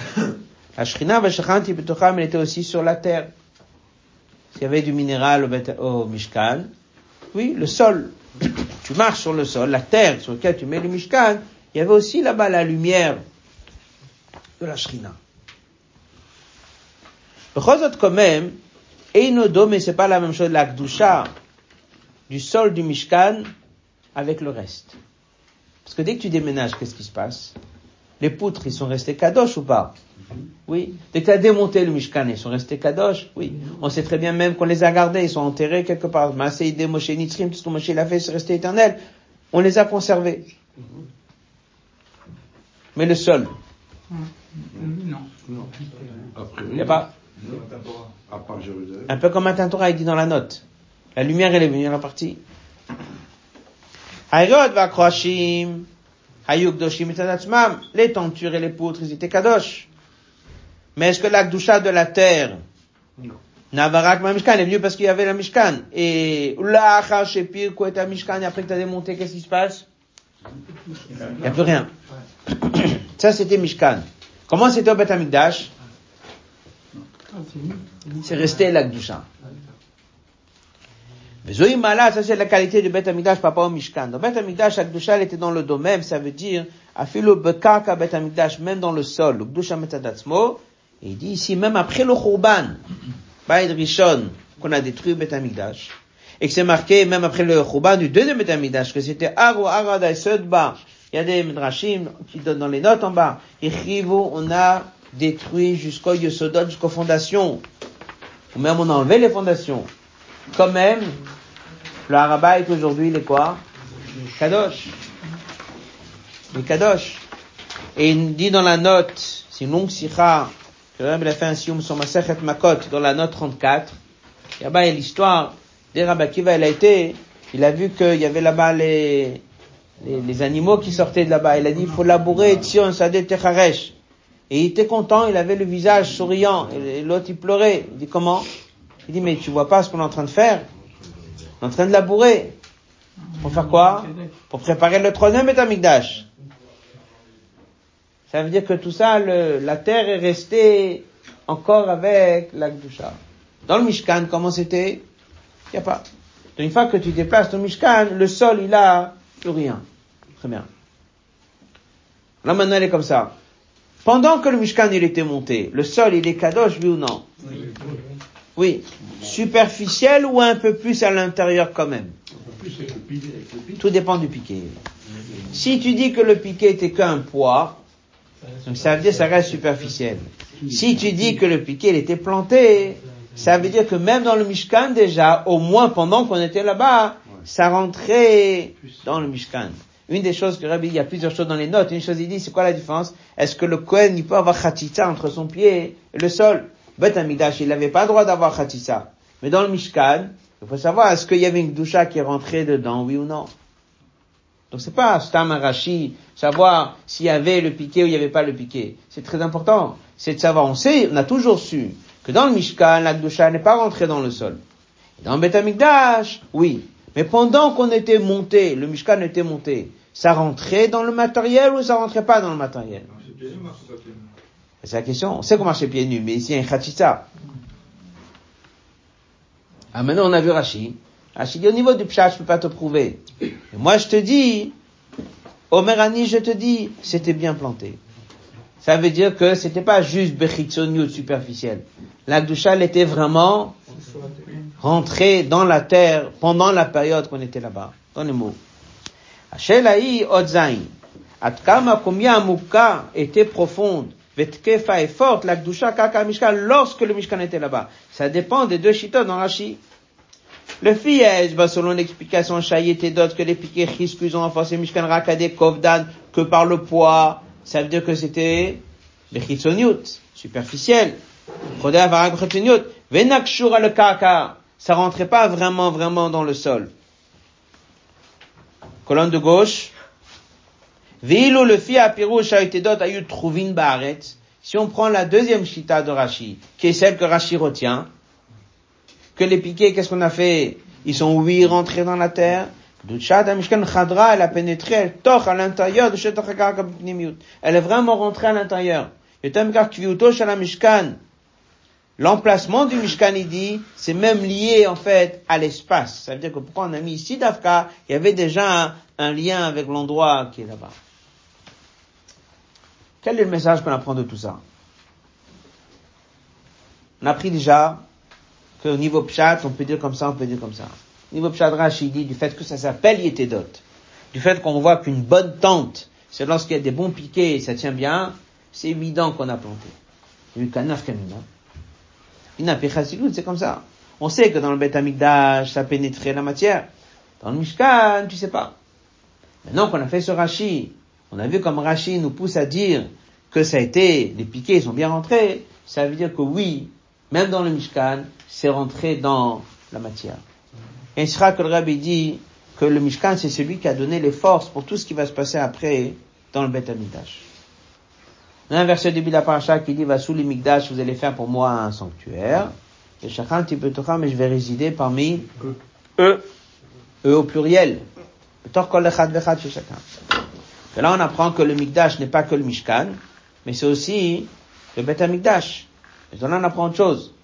la Shrina Vashachanti Betocham, il était aussi sur la terre. S'il y avait du minéral au, Mishkan, oui, le sol. tu marches sur le sol, la terre sur laquelle tu mets le Mishkan, il y avait aussi là-bas la lumière de la Shrina. Le quand même, Einodo, mais c'est pas la même chose, la Gdusha du sol du Mishkan avec le reste. Parce que dès que tu déménages, qu'est-ce qui se passe? Les poutres, ils sont restés kadosh ou pas? Oui. Dès que tu as démonté le Mishkan, ils sont restés kadosh? Oui. On sait très bien même qu'on les a gardés, ils sont enterrés quelque part. Maseïde, Moshe, Nitzrim, tout ce que Moshe l'a fait, c'est resté éternel. On les a conservés. Mais le sol? Non. Il n'y a pas? un peu comme un Torah, il dit dans la note. La lumière, elle est venue, elle est partie. Les tentures et les poutres, ils étaient kadosh. Mais est-ce que la gdusha de la terre, Navarak Mishkan est venu parce qu'il y avait la Mishkan. Et là, Shepir, quoi est Mishkan, et après que tu as démonté, qu'est-ce qui se passe? Il n'y a plus rien. Ça, c'était Mishkan. Comment c'était au Beth? C'est resté la Gdusha. Ça c'est la qualité du Beth Amikdash par rapport au Mishkan. Dans la Gdusha, elle était dans le domaine, ça veut dire, afilo bekaka Beth Amikdash, même dans le sol, le Gdusha metadatzmo, et il dit ici, même après le Khurban, Baïd Rishon, qu'on a détruit Beth Amikdash, et que c'est marqué, même après le Khurban du deuxième Beth Amikdash, que c'était Aro Arada Sodba, il y a des Midrashim qui donnent dans les notes en bas, et on a détruit jusqu'au Yosodot, jusqu'aux fondations. Ou même on a enlevé les fondations. Quand même, le Haraba est aujourd'hui, les quoi Kadosh. Les Kadosh. Et il dit dans la note, c'est une longue sikha, que le a fait un sium sur Masechet Makot, dans la note 34. Là-bas, il y a l'histoire des Rabbi Kiva, il a été, il a vu qu'il y avait là-bas les, les, les, animaux qui sortaient de là-bas. Il a dit, il faut labourer Tzion Sadeh Techaresh. Et il était content, il avait le visage souriant. Et l'autre, il pleurait. Il dit, comment? Il dit, mais tu vois pas ce qu'on est en train de faire? On est en train de labourer. Pour faire quoi Pour préparer le troisième étamigdash. Ça veut dire que tout ça, le, la terre est restée encore avec la Gdusha. Dans le Mishkan, comment c'était Il n'y a pas. Donc, une fois que tu déplaces ton Mishkan, le sol, il a plus rien. Très bien. Là, maintenant, elle est comme ça. Pendant que le Mishkan il était monté, le sol il est kadosh, oui ou non Oui. Superficiel ou un peu plus à l'intérieur quand même? Tout dépend du piqué. Si tu dis que le piqué était qu'un poids, donc ça veut dire que ça reste superficiel. Si tu dis que le piqué il était planté, ça veut dire que même dans le Mishkan déjà, au moins pendant qu'on était là-bas, ça rentrait dans le Mishkan. Une des choses que Rabbi, il y a plusieurs choses dans les notes. Une chose, il dit, c'est quoi la différence? Est-ce que le Kohen, il peut avoir khatitsa entre son pied et le sol? Bet Amidash, il n'avait pas le droit d'avoir khatitsa. Mais dans le Mishkan, il faut savoir, est-ce qu'il y avait une doucha qui est rentrée dedans, oui ou non? Donc c'est pas Stam Arashi, savoir s'il y avait le piqué ou il n'y avait pas le piqué. C'est très important. C'est de savoir, on sait, on a toujours su que dans le Mishkan, la doucha n'est pas rentrée dans le sol. Dans le Bet Amidash, oui. Mais pendant qu'on était monté, le Mishkan était monté, ça rentrait dans le matériel ou ça rentrait pas dans le matériel c'est la question. On sait qu'on marchait pieds nus, mais ici, il y a un chatita. Ah, maintenant, on a vu Rashi. Rashi dit, au niveau du pshat, je peux pas te prouver. Et moi, je te dis, Omerani, je te dis, c'était bien planté. Ça veut dire que c'était pas juste Bechitsoniut superficiel. La doucha, était vraiment rentrée dans la terre pendant la période qu'on était là-bas. Dans les mots. Hachelaï Odzaï. Atkama, combien Amouka était profonde. Vetkefa est forte, l'Akdusha, Kaka, Mishkan, lorsque le Mishkan était là-bas. Ça dépend des deux chitots dans Rashi. Le fiège, bah, selon l'explication Chayet et d'autres, que les piquets risques ont renforcé Mishkan Rakadé Kovdan que par le poids, ça veut dire que c'était Bechitsoniut, superficiel. Rodé Avarak Bechitsoniut, Venakshura le Kaka. Ça rentrait pas vraiment, vraiment dans le sol. Colonne de gauche. Vilo le fi a pirouche a été d'autres a eu trouvin baret. Si on prend la deuxième chita de Rashi, qui est celle que Rashi retient, que les piquets, qu'est-ce qu'on a fait? Ils sont oui rentrés dans la terre. Khadra, elle a pénétré, elle torche à l'intérieur de Elle est vraiment rentrée à l'intérieur. L'emplacement du Mishkan, il dit, c'est même lié en fait à l'espace. Ça veut dire que pourquoi on a mis ici Dafka, il y avait déjà un lien avec l'endroit qui est là-bas. Quel est le message qu'on apprend de tout ça? On a appris déjà qu'au niveau pshat, on peut dire comme ça, on peut dire comme ça. Au niveau pshat Rashi dit du fait que ça s'appelle yétédot, du fait qu'on voit qu'une bonne tente, c'est lorsqu'il y a des bons piquets et ça tient bien, c'est évident qu'on a planté. Il y a eu kanaf kamina. c'est comme ça. On sait que dans le Beth ça pénétrait la matière. Dans le Mishkan, tu sais pas. Maintenant qu'on a fait ce Rashi, on a vu comme Rashi nous pousse à dire que ça a été, les piquets sont bien rentrés, ça veut dire que oui, même dans le Mishkan, c'est rentré dans la matière. Et il sera que le Rabbi dit que le Mishkan, c'est celui qui a donné les forces pour tout ce qui va se passer après dans le Beth Amikdash. On a un verset début de la paracha qui dit, va sous l'Imikdash, vous allez faire pour moi un sanctuaire. Et chacun petit peu mais je vais résider parmi eux, eux au pluriel. Et là, on apprend que le Mikdash n'est pas que le Mishkan, mais c'est aussi le Beth Amikdash. Et on apprend autre chose.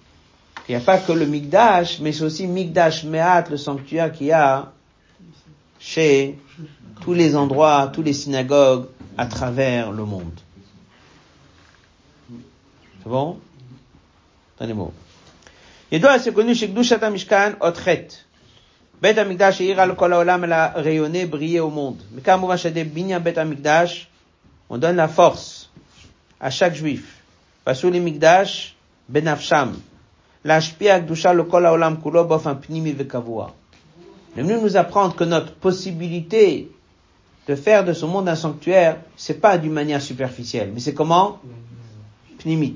Il n'y a pas que le Mikdash, mais c'est aussi Mikdash Meat, le sanctuaire qu'il y a chez tous les endroits, tous les synagogues à travers le monde. C'est bon? Mots. Il doit être connu chez Gdushat Mishkan Otret. Bet Amikdash ira le kol haolam, elle a rayonné, brillé au monde. Mais quand on va binyan Bet Amikdash, on donne la force à chaque juif. Pasou li Mikdash, benafsham. L'ashpia Gdusha le kol haolam kulo bofan pnimi vekavua. Est venu nous apprendre que notre possibilité de faire de ce monde un sanctuaire, c'est pas d'une manière superficielle, mais c'est comment? Pnimi.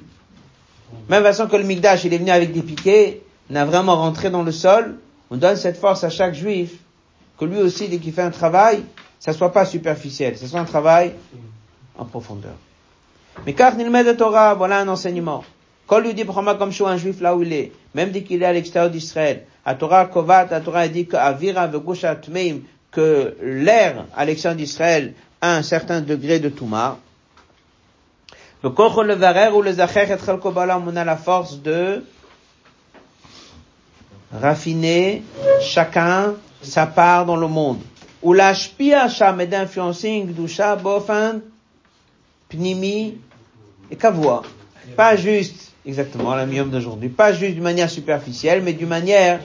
Même façon que le Mikdash, il est venu avec des piquets, n'a vraiment rentré dans le sol, on donne cette force à chaque juif, que lui aussi, dès qu'il fait un travail, ça soit pas superficiel, ça soit un travail en profondeur. Mais car de Torah, voilà un enseignement. Quand lui dit comme un juif là où il est, même dès qu'il est à l'extérieur d'Israël, à Torah Kovat, à Torah dit que que l'air à l'extérieur d'Israël a un certain degré de Touma. Le le Varer ou le Zacher et on a la force de raffiner chacun sa part dans le monde. Ou l'ashpia et d'influencer Gdusha bofan pnimi et kavua. Pas juste, exactement, la mium d'aujourd'hui, pas juste d'une manière superficielle, mais d'une manière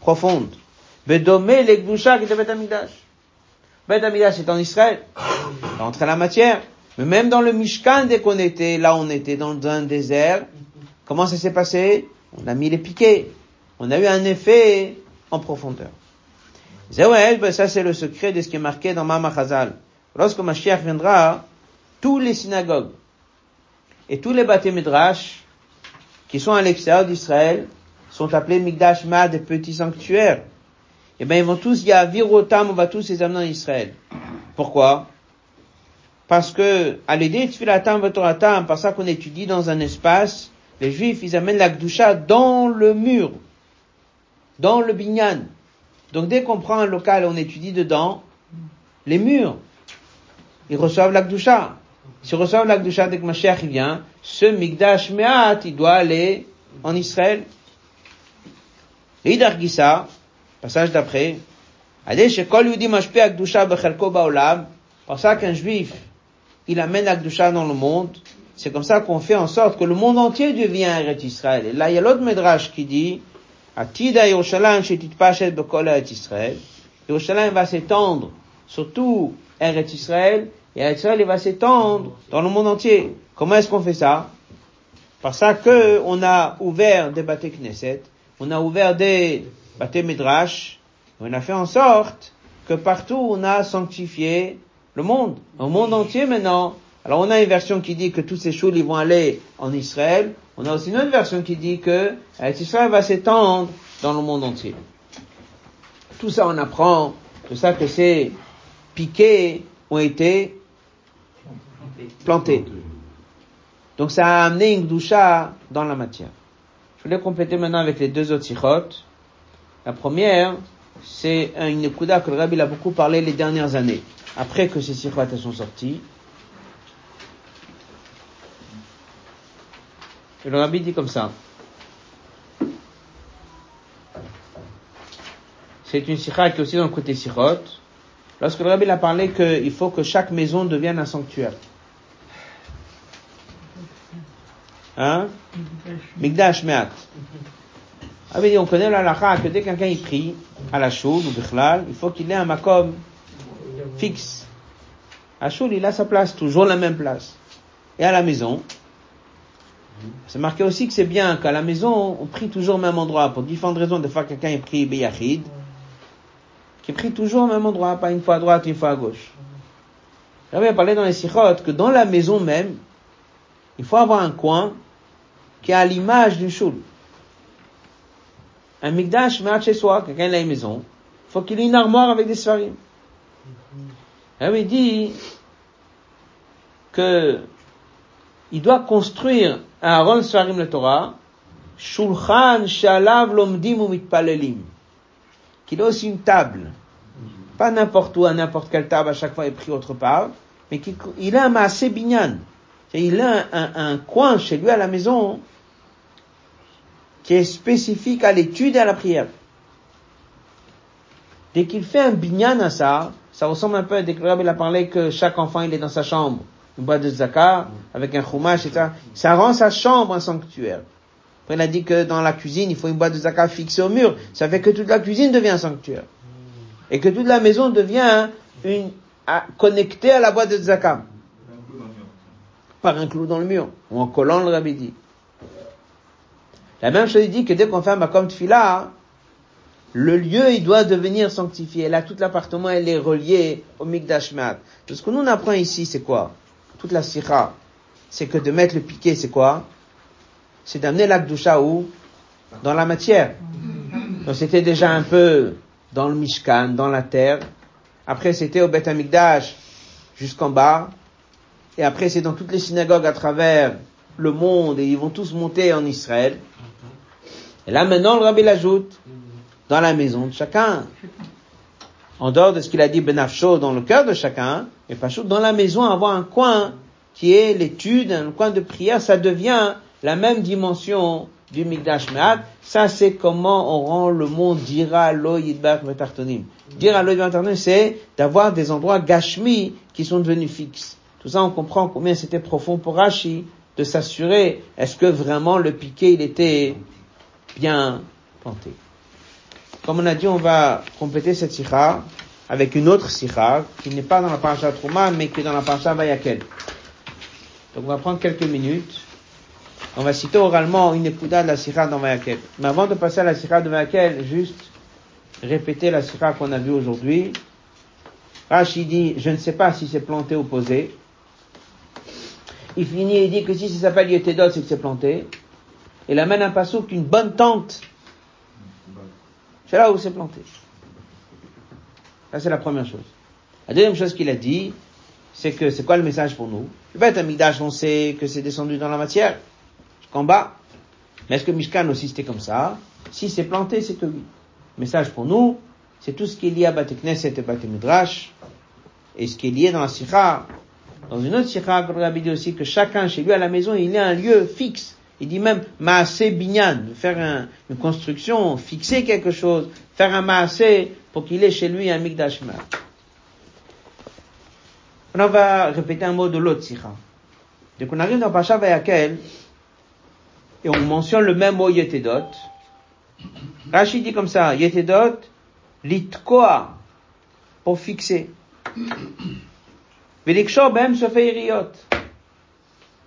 profonde. Bedomé les Gdusha qui est Bet Amidash. Bet Amidash est en Israël. Entrer la matière. Mais même dans le Mishkan, dès qu'on était, là on était dans un désert, comment ça s'est passé? On a mis les piquets on a eu un effet en profondeur. Ben, ça c'est le secret de ce qui est marqué dans Mama Chazal. Lorsque Mashiach viendra, tous les synagogues et tous les midrash qui sont à l'extérieur d'Israël sont appelés Migdash Ma, des petits sanctuaires. Eh bien, ils vont tous, y a Virotam, on va tous les amener en Israël. Pourquoi? Parce que, à l'aider Tfilatam, Vatoratam, par ça qu'on étudie dans un espace, les Juifs, ils amènent la Gdusha dans le mur dans le binyan. Donc dès qu'on prend un local on étudie dedans, les murs, ils reçoivent l'Akdusha. S'ils reçoivent l'Akdusha dès que Mashiach vient, ce Migdash Me'at, il doit aller en Israël. L'Idar Gisa, passage d'après, pour ça qu'un juif, il amène l'Akdusha dans le monde, c'est comme ça qu'on fait en sorte que le monde entier devient Eretz Israël. Et là, il y a l'autre Midrash qui dit, Atida Yerushalayim Shetitpashet Bekol Eretz Israël. Yerushalayim va s'étendre sur tout Eretz Israël, et Israël va s'étendre dans le monde entier. Comment est-ce qu'on fait ça? Par ça que on a ouvert des bâtés Knesset, on a ouvert des Bate Midrash, on a fait en sorte que partout on a sanctifié le monde, au monde entier maintenant. Alors on a une version qui dit que tous ces choses ils vont aller en Israël. On a aussi une autre version qui dit que Israël va s'étendre dans le monde entier. Tout ça on apprend, tout ça que ces piquets ont été plantés. Donc ça a amené une doucha dans la matière. Je voulais compléter maintenant avec les deux autres sirotes. La première, c'est une kuda que le rabbi a beaucoup parlé les dernières années, après que ces sirotes sont sortis. Et le rabbi dit comme ça. C'est une sikha qui est aussi dans le côté sirot. Lorsque le rabbi a parlé qu'il faut que chaque maison devienne un sanctuaire. Hein? Migdash Meat. Ah oui, on connaît la lacha que dès que quelqu'un y prie, à la choule ou bichlal, il faut qu'il ait un makom fixe. À choule, il a sa place, toujours la même place. Et à la maison, c'est marqué aussi que c'est bien qu'à la maison, on prie toujours au même endroit, pour différentes raisons. Des fois, quelqu'un y prie beyachid, qui prie toujours au même endroit, pas une fois à droite, une fois à gauche. J'avais parlé dans les sikhot que dans la maison même, il faut avoir un coin qui a l'image d'une choule. Un migdash met chez soi, quelqu'un a une maison, il faut qu'il ait une armoire avec des sfarim. Et il dit que il doit construire un Aaron Sfarim le Torah, Shulchan Shalav Lomdim ou Mitpalelim, qu'il a aussi une table, pas n'importe où, à n'importe quelle table, à chaque fois est pris autre part, mais qu'il a un maasé binyan, il a un, un, coin chez lui à la maison qui est spécifique à l'étude et à la prière. Dès qu'il fait un binyan à ça, ça ressemble un peu à que il a parlé que chaque enfant il est dans sa chambre, une boîte de zakat, avec un chumash, etc. Ça rend sa chambre un sanctuaire. Après, il a dit que dans la cuisine, il faut une boîte de zakat fixée au mur. Ça fait que toute la cuisine devient un sanctuaire. Et que toute la maison devient une, connectée à la boîte de zakat. Par un clou dans le mur. Ou en collant le rabbi dit. La même chose, il dit que dès qu'on fait un makom tfila, le lieu, il doit devenir sanctifié. Là, tout l'appartement, elle est relié au mikdash mat. Ce que nous apprend ici, c'est quoi? Toute la sikha, c'est que de mettre le piquet, c'est quoi? C'est d'amener l'akdusha où? Dans la matière. Donc c'était déjà un peu dans le Mishkan, dans la terre. Après, c'était au Beth Amikdash, jusqu'en bas. Et après, c'est dans toutes les synagogues à travers le monde, et ils vont tous monter en Israël. Et là, maintenant, le rabbi l'ajoute dans la maison de chacun. En dehors de ce qu'il a dit Benafcho dans le cœur de chacun, et pas dans la maison, avoir un coin qui est l'étude, un coin de prière, ça devient la même dimension du Migdash Me'at. Ça, c'est comment on rend le monde dira lo yidbach metartonim. Dira lo yidbach c'est d'avoir des endroits gashmi qui sont devenus fixes. Tout ça, on comprend combien c'était profond pour Rashi de s'assurer, est-ce que vraiment le piquet, il était bien planté. Comme on a dit, on va compléter cette sikha avec une autre sikha qui n'est pas dans la paracha Trouma, mais qui est dans la paracha Vayakel. Donc on va prendre quelques minutes. On va citer oralement une écouda de la sikha dans Vayakel. Mais avant de passer à la sikha de Vayakel, juste répéter la sikha qu'on a vue aujourd'hui. Rashi dit, je ne sais pas si c'est planté ou posé. Il finit et dit que si ça s'appelle Yetedot, c'est que c'est planté. Il amène un passeau qu'une bonne tente. C'est là où c'est planté. Ça, c'est la première chose. La deuxième chose qu'il a dit, c'est que c'est quoi le message pour nous? Le Beth Amigdash, on sait que c'est descendu dans la matière, jusqu'en bas. Mais est-ce que Mishkan aussi c'était comme ça? Si c'est planté, c'est que oui. Le message pour nous, c'est tout ce qui est lié à Bate Knesset et Bate Midrash, et ce qui est lié dans la Sikha. Dans une autre Sikha, Rabbi dit aussi que chacun chez lui à la maison, il a un lieu fixe il dit même maasé binyan, faire une construction, fixer quelque chose, faire un maasé pour qu'il ait chez lui un mikdash On va répéter un mot de l'autre sikha. Dès qu'on arrive dans Pacha Vayakel, et on mentionne le même mot yetedot, Rachid dit comme ça, yetedot, litkoa, pour fixer. Velikshor bem se fait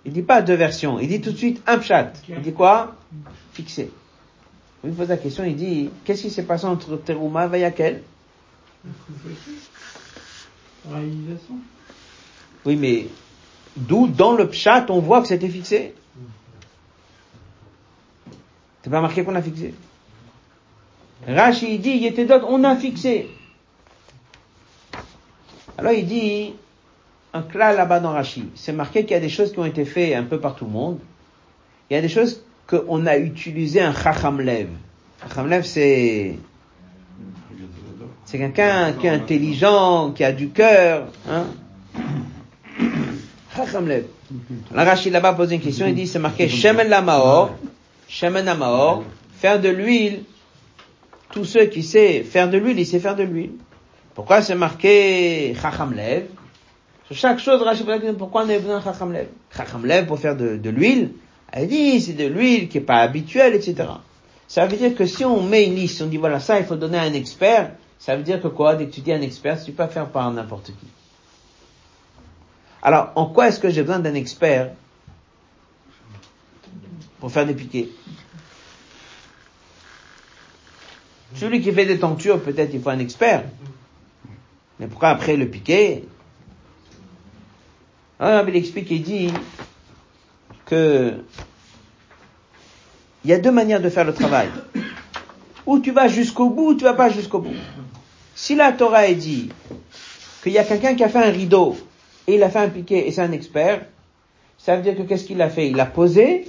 il dit pas deux versions, il dit tout de suite un pshat. Il dit quoi? Fixé. il pose la question, il dit, qu'est-ce qui s'est passé entre Teruma et Vayakel? Réalisation. Oui, mais d'où dans le pshat on voit que c'était fixé? C'est pas marqué qu'on a fixé? Rashi il dit, il était d'autres, on a fixé. Alors il dit, un clat là-bas dans Rashi, c'est marqué qu'il y a des choses qui ont été faites un peu par tout le monde. Il y a des choses qu'on a utilisé un chacham lev. Chacham lev, c'est c'est quelqu'un qui est intelligent, qui a du cœur. Hein Chacham lev. La Rachid là-bas pose une question, il dit, c'est marqué Shemen la Maor, Shemen la Maor, faire de l'huile, tous ceux qui savent faire de l'huile, il sait faire de l'huile. Pourquoi c'est marqué Chacham lev? Chaque chose, question, pourquoi on a besoin de Chacham lev? Chacham lev pour faire de, l'huile, elle dit, c'est de l'huile qui est pas habituelle, etc. Ça veut dire que si on met une liste, on dit voilà, ça, il faut donner à un expert, ça veut dire que quoi, dis un expert, tu peux pas faire par n'importe qui. Alors, en quoi est-ce que j'ai besoin d'un expert pour faire des piquets? Celui qui fait des tentures, peut-être il faut un expert. Mais pourquoi après le piquet Alors, il explique, il dit que il y a deux manières de faire le travail. Ou tu vas jusqu'au bout, ou tu vas pas jusqu'au bout. Si la Torah est dit qu'il y a quelqu'un qui a fait un rideau et il a fait un piquet et c'est un expert, ça veut dire que qu'est-ce qu'il a fait? Il a posé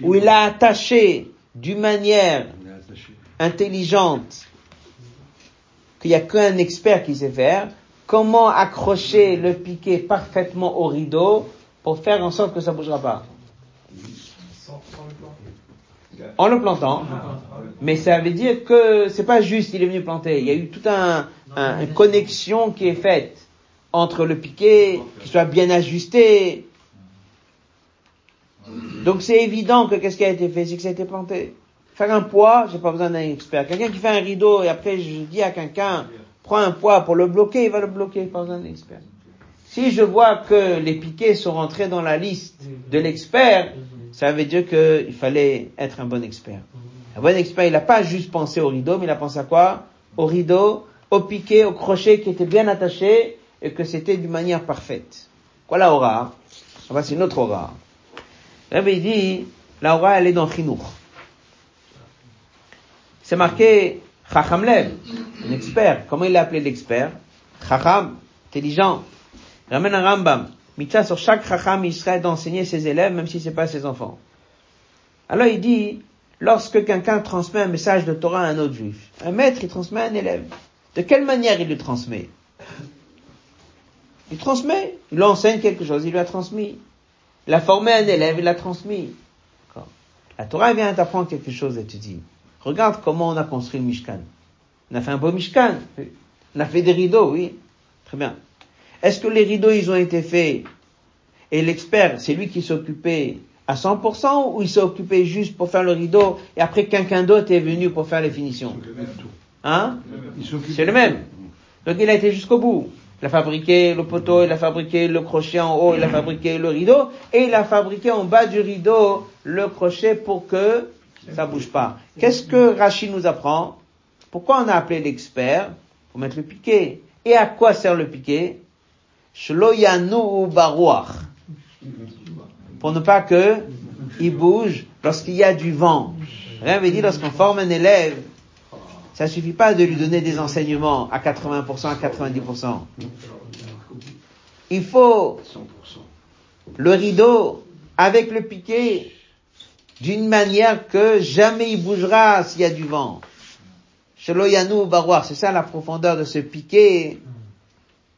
ou il a attaché d'une manière intelligente qu'il n'y a qu'un expert qui sait faire, comment accrocher le piquet parfaitement au rideau pour faire en sorte que ça ne bougera pas. En le plantant, mais ça veut dire que c'est pas juste il est venu planter. Il y a eu toute un, un, une connexion qui est faite entre le piquet, qui soit bien ajusté. Donc c'est évident que qu'est-ce qui a été fait, c'est que ça a été planté. Faire un poids, j'ai pas besoin d'un expert. Quelqu'un qui fait un rideau et après je dis à quelqu'un, prends un poids pour le bloquer, il va le bloquer, pas besoin d'un expert. Si je vois que les piquets sont rentrés dans la liste de l'expert, ça veut dire qu'il fallait être un bon expert. Un bon expert, il n'a pas juste pensé au rideau, mais il a pensé à quoi? Au rideau, au piquet, au crochet qui était bien attaché et que c'était d'une manière parfaite. Quoi la aura? Enfin, c'est une autre aura. Rabbi dit, la aura, elle est dans Chinour. C'est marqué Chacham Lev, un expert. Comment il l'a appelé l'expert? Chacham, intelligent. Ramène un Rambam. Mitzvah sur chaque Chacham Israël d'enseigner ses élèves, même si c'est pas ses enfants. Alors il dit, lorsque quelqu'un transmet un message de Torah à un autre juif, un maître, il transmet à un élève. De quelle manière il le transmet? Il transmet, il enseigne quelque chose, il lui a transmis. Il a formé un élève, il l'a transmis. La Torah vient t'apprendre quelque chose et tu dis, regarde comment on a construit le Mishkan. On a fait un beau Mishkan. On a fait des rideaux, oui. Très bien. Est-ce que les rideaux, ils ont été faits et l'expert, c'est lui qui s'occupait à 100% ou il s'est occupé juste pour faire le rideau et après quelqu'un d'autre est venu pour faire les finitions? Hein? C'est le même. Donc il a été jusqu'au bout. Il a fabriqué le poteau, il a fabriqué le crochet en haut, il a fabriqué le rideau et il a fabriqué en bas du rideau le crochet pour que ça bouge pas. Qu'est-ce que Rachid nous apprend? Pourquoi on a appelé l'expert? Pour mettre le piquet. Et à quoi sert le piquet Shloyanu barouach. Pour ne pas que il bouge lorsqu'il y a du vent. Rien veut dire lorsqu'on forme un élève, ça suffit pas de lui donner des enseignements à 80%, à 90%. Il faut le rideau avec le piquet d'une manière que jamais il bougera s'il y a du vent. Barouach, c'est ça la profondeur de ce piquet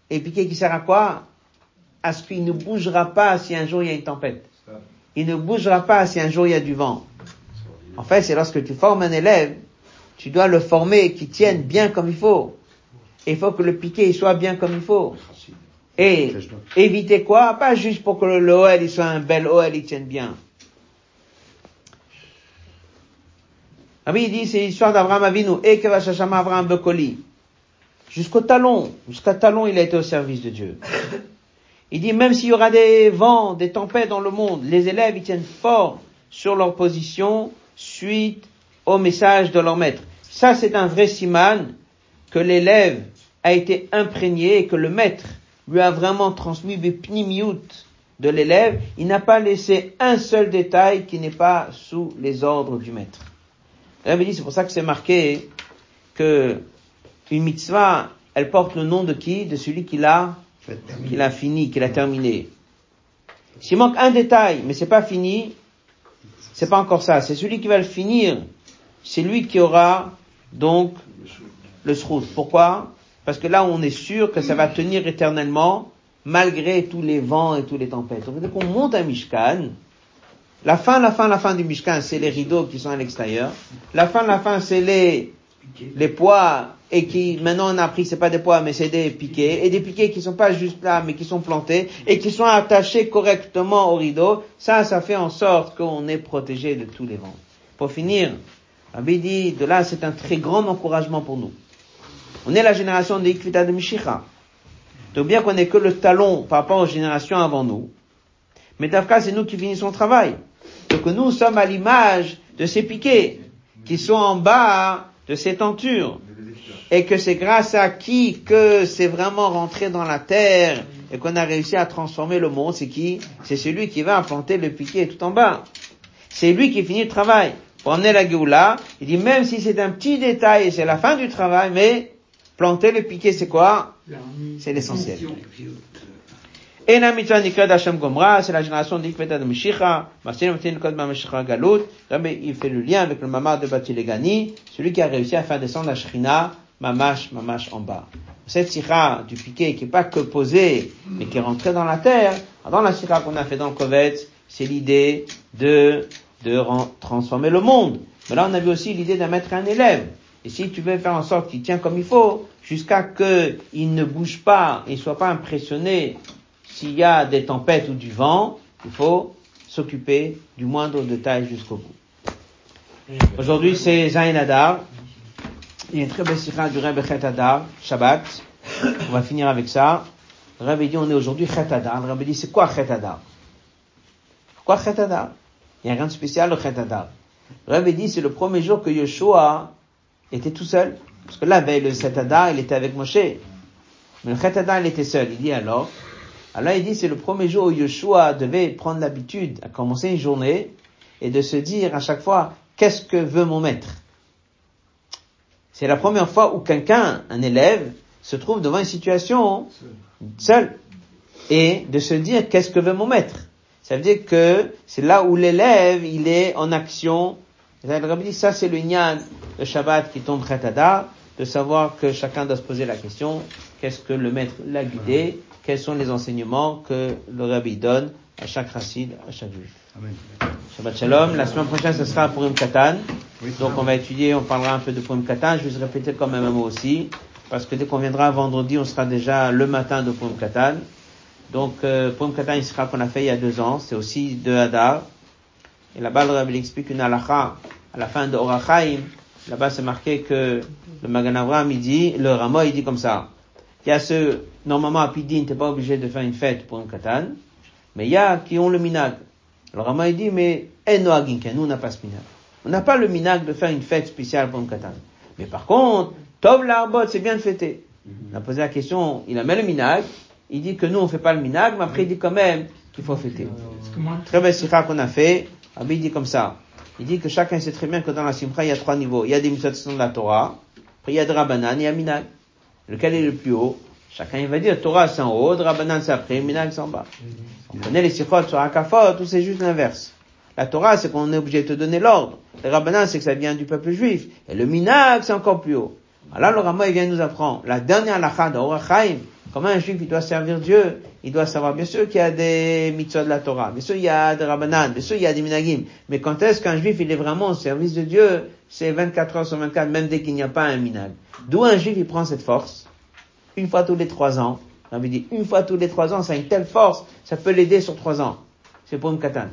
et piquet qui sert à quoi? À ce qu'il ne bougera pas si un jour il y a une tempête. Il ne bougera pas si un jour il y a du vent. En fait, c'est lorsque tu formes un élève, tu dois le former qui tienne bien comme il faut. Il faut que le piquet il soit bien comme il faut. Et éviter quoi? Pas juste pour que le OL soit un bel OL, il tienne bien. Ah oui, il dit, c'est l'histoire d'Abraham Avinu, va Abraham Bekoli. Jusqu'au talon, jusqu'à talon, il a été au service de Dieu. Il dit, même s'il y aura des vents, des tempêtes dans le monde, les élèves, ils tiennent fort sur leur position suite au message de leur maître. Ça, c'est un vrai siman que l'élève a été imprégné et que le maître lui a vraiment transmis des pnimiout de l'élève. Il n'a pas laissé un seul détail qui n'est pas sous les ordres du maître. Dit, c'est pour ça que c'est marqué que une mitzvah, elle porte le nom de qui? De celui qui l'a, qui l'a fini, qui l'a terminé. S'il manque un détail, mais c'est pas fini, c'est pas encore ça. C'est celui qui va le finir. C'est lui qui aura, donc, le srout. Pourquoi? Parce que là, on est sûr que ça va tenir éternellement, malgré tous les vents et toutes les tempêtes. Donc, dès qu'on monte un Mishkan, la fin, la fin, la fin du Mishkan, c'est les rideaux qui sont à l'extérieur. La fin, la fin, c'est les, les poids et qui, maintenant on a appris, c'est pas des poids, mais c'est des piquets, et des piquets qui sont pas juste là, mais qui sont plantés, et qui sont attachés correctement au rideau. Ça, ça fait en sorte qu'on est protégé de tous les vents. Pour finir, Rabbi dit, de là, c'est un très grand encouragement pour nous. On est la génération de Ikvita de Mishicha. Donc bien qu'on n'ait que le talon par rapport aux générations avant nous, mais Dafka, c'est nous qui finissons le travail. Donc nous sommes à l'image de ces piquets qui sont en bas de ces tentures. Et que c'est grâce à qui que c'est vraiment rentré dans la terre et qu'on a réussi à transformer le monde, c'est qui? C'est celui qui va implanter le piquet tout en bas. C'est lui qui finit le travail. Pour emmener la Géoula, il dit même si c'est un petit détail et c'est la fin du travail, mais planter le piquet c'est quoi? C'est l'essentiel. C'est la génération d'Ikveta de Meshicha Galut, il fait le lien avec le mamar de Batilegani, celui qui a réussi à faire descendre la Shrina, mamash, mamash en bas. Cette sikha du piquet qui est pas que posée, mais qui est rentrée dans la terre, dans la sikha qu'on a fait dans le Kovetz, c'est l'idée de, de transformer le monde. Mais là, on a vu aussi l'idée de mettre un élève. Et si tu veux faire en sorte qu'il tient comme il faut, jusqu'à qu'il ne bouge pas et soit pas impressionné s'il y a des tempêtes ou du vent, il faut s'occuper du moindre détail jusqu'au bout. Aujourd'hui, c'est Zain Adar. Il y a une très belle sikha du Rebbe Chet Adar, Shabbat. On va finir avec ça. Le Rebbe dit, on est aujourd'hui Chet Adar. Le Rebbe dit, c'est quoi Chet Adar? Quoi Chet Adar? Il n'y a rien de spécial au Chet Adar. Le dit, c'est le premier jour que Yeshua était tout seul. Parce que la veille, le Chet Adar, il était avec Moshe. Mais le Chet Adar, il était seul. Il dit alors, alors il dit c'est le premier jour où Yeshua devait prendre l'habitude à commencer une journée et de se dire à chaque fois qu'est-ce que veut mon maître? C'est la première fois où quelqu'un, un élève, se trouve devant une situation seul et de se dire qu'est-ce que veut mon maître? Ça veut dire que c'est là où l'élève il est en action. ça c'est le nian de Shabbat qui tombe Khatada, de savoir que chacun doit se poser la question qu'est-ce que le maître l'a guidé? Quels sont les enseignements que le rabbi donne à chaque racine, à chaque juif. Amen. Shabbat Shalom. La semaine prochaine, ce sera pour une Katan. Donc, on va étudier, on parlera un peu de Purim Katan. Je vais répéter quand même un mot aussi. Parce que dès qu'on viendra vendredi, on sera déjà le matin de Purim Katan. Donc, euh, Purim Katan, il sera qu'on a fait il y a deux ans. C'est aussi de Hadar. Et là-bas, le rabbi explique une halakha à la fin de Orachaim. Là-bas, c'est marqué que le Magan Avraham, il dit, le Rama, il dit comme ça. Il y a ceux, normalement, à Pidin, t'es pas obligé de faire une fête pour un katan, mais il y a qui ont le minag. Alors Rama, il dit, mais, nous, on n'a pas ce minag. On n'a pas le minag de faire une fête spéciale pour un katan. Mais par contre, Tov l'arbot, c'est bien de fêter. On a posé la question, il a mis le minag, il dit que nous, on fait pas le minag, mais après, il dit quand même qu'il faut fêter. Très belle sikha qu'on a fait, Rabbi dit comme ça. Il dit que chacun sait très bien que dans la simcha, il y a trois niveaux. Il y a des mitzvot de la Torah, après il y a des rabanan, il y a minag. Lequel est le plus haut? Chacun il va dire Torah c'est en haut, Rabbanan c'est après, Minag c'est en bas. On connaît les sikhot sur Akafot, ou c'est juste l'inverse? La Torah c'est qu'on est obligé de te donner l'ordre. Le Rabbanan c'est que ça vient du peuple juif. Et le Minag c'est encore plus haut. Alors le Rama il vient nous apprendre la dernière lacha d'Orachaim. Comment un juif il doit servir Dieu Il doit savoir bien sûr qu'il y a des mitzvot de la Torah, bien sûr il y a des Rabbanan, bien sûr il y a des Minagim. Mais quand est-ce qu'un juif il est vraiment au service de Dieu C'est 24 heures sur 24, même dès qu'il n'y a pas un Minag. D'où un juif il prend cette force? Une fois tous les trois ans. On dit une fois tous les trois ans, ça a une telle force, ça peut l'aider sur trois ans. C'est pour une katane.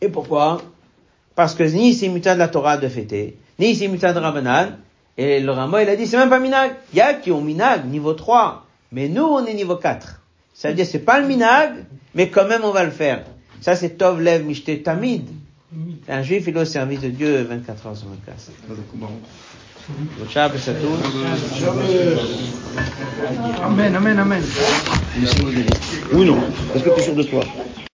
Et pourquoi? Parce que ni c'est mutat de la Torah de fêter, ni c'est mutat de Rabbanan, et le Rama, il a dit, c'est même pas minag. Il y a qui ont minag, niveau 3. Mais nous, on est niveau 4. Ça veut dire, c'est pas le minag, mais quand même, on va le faire. Ça, c'est Tov Lev Mishte Tamid. Un juif, il est au service de Dieu 24 heures sur 24. Bon Amen, amen, amen. Oui non, parce que tu es sûr de toi?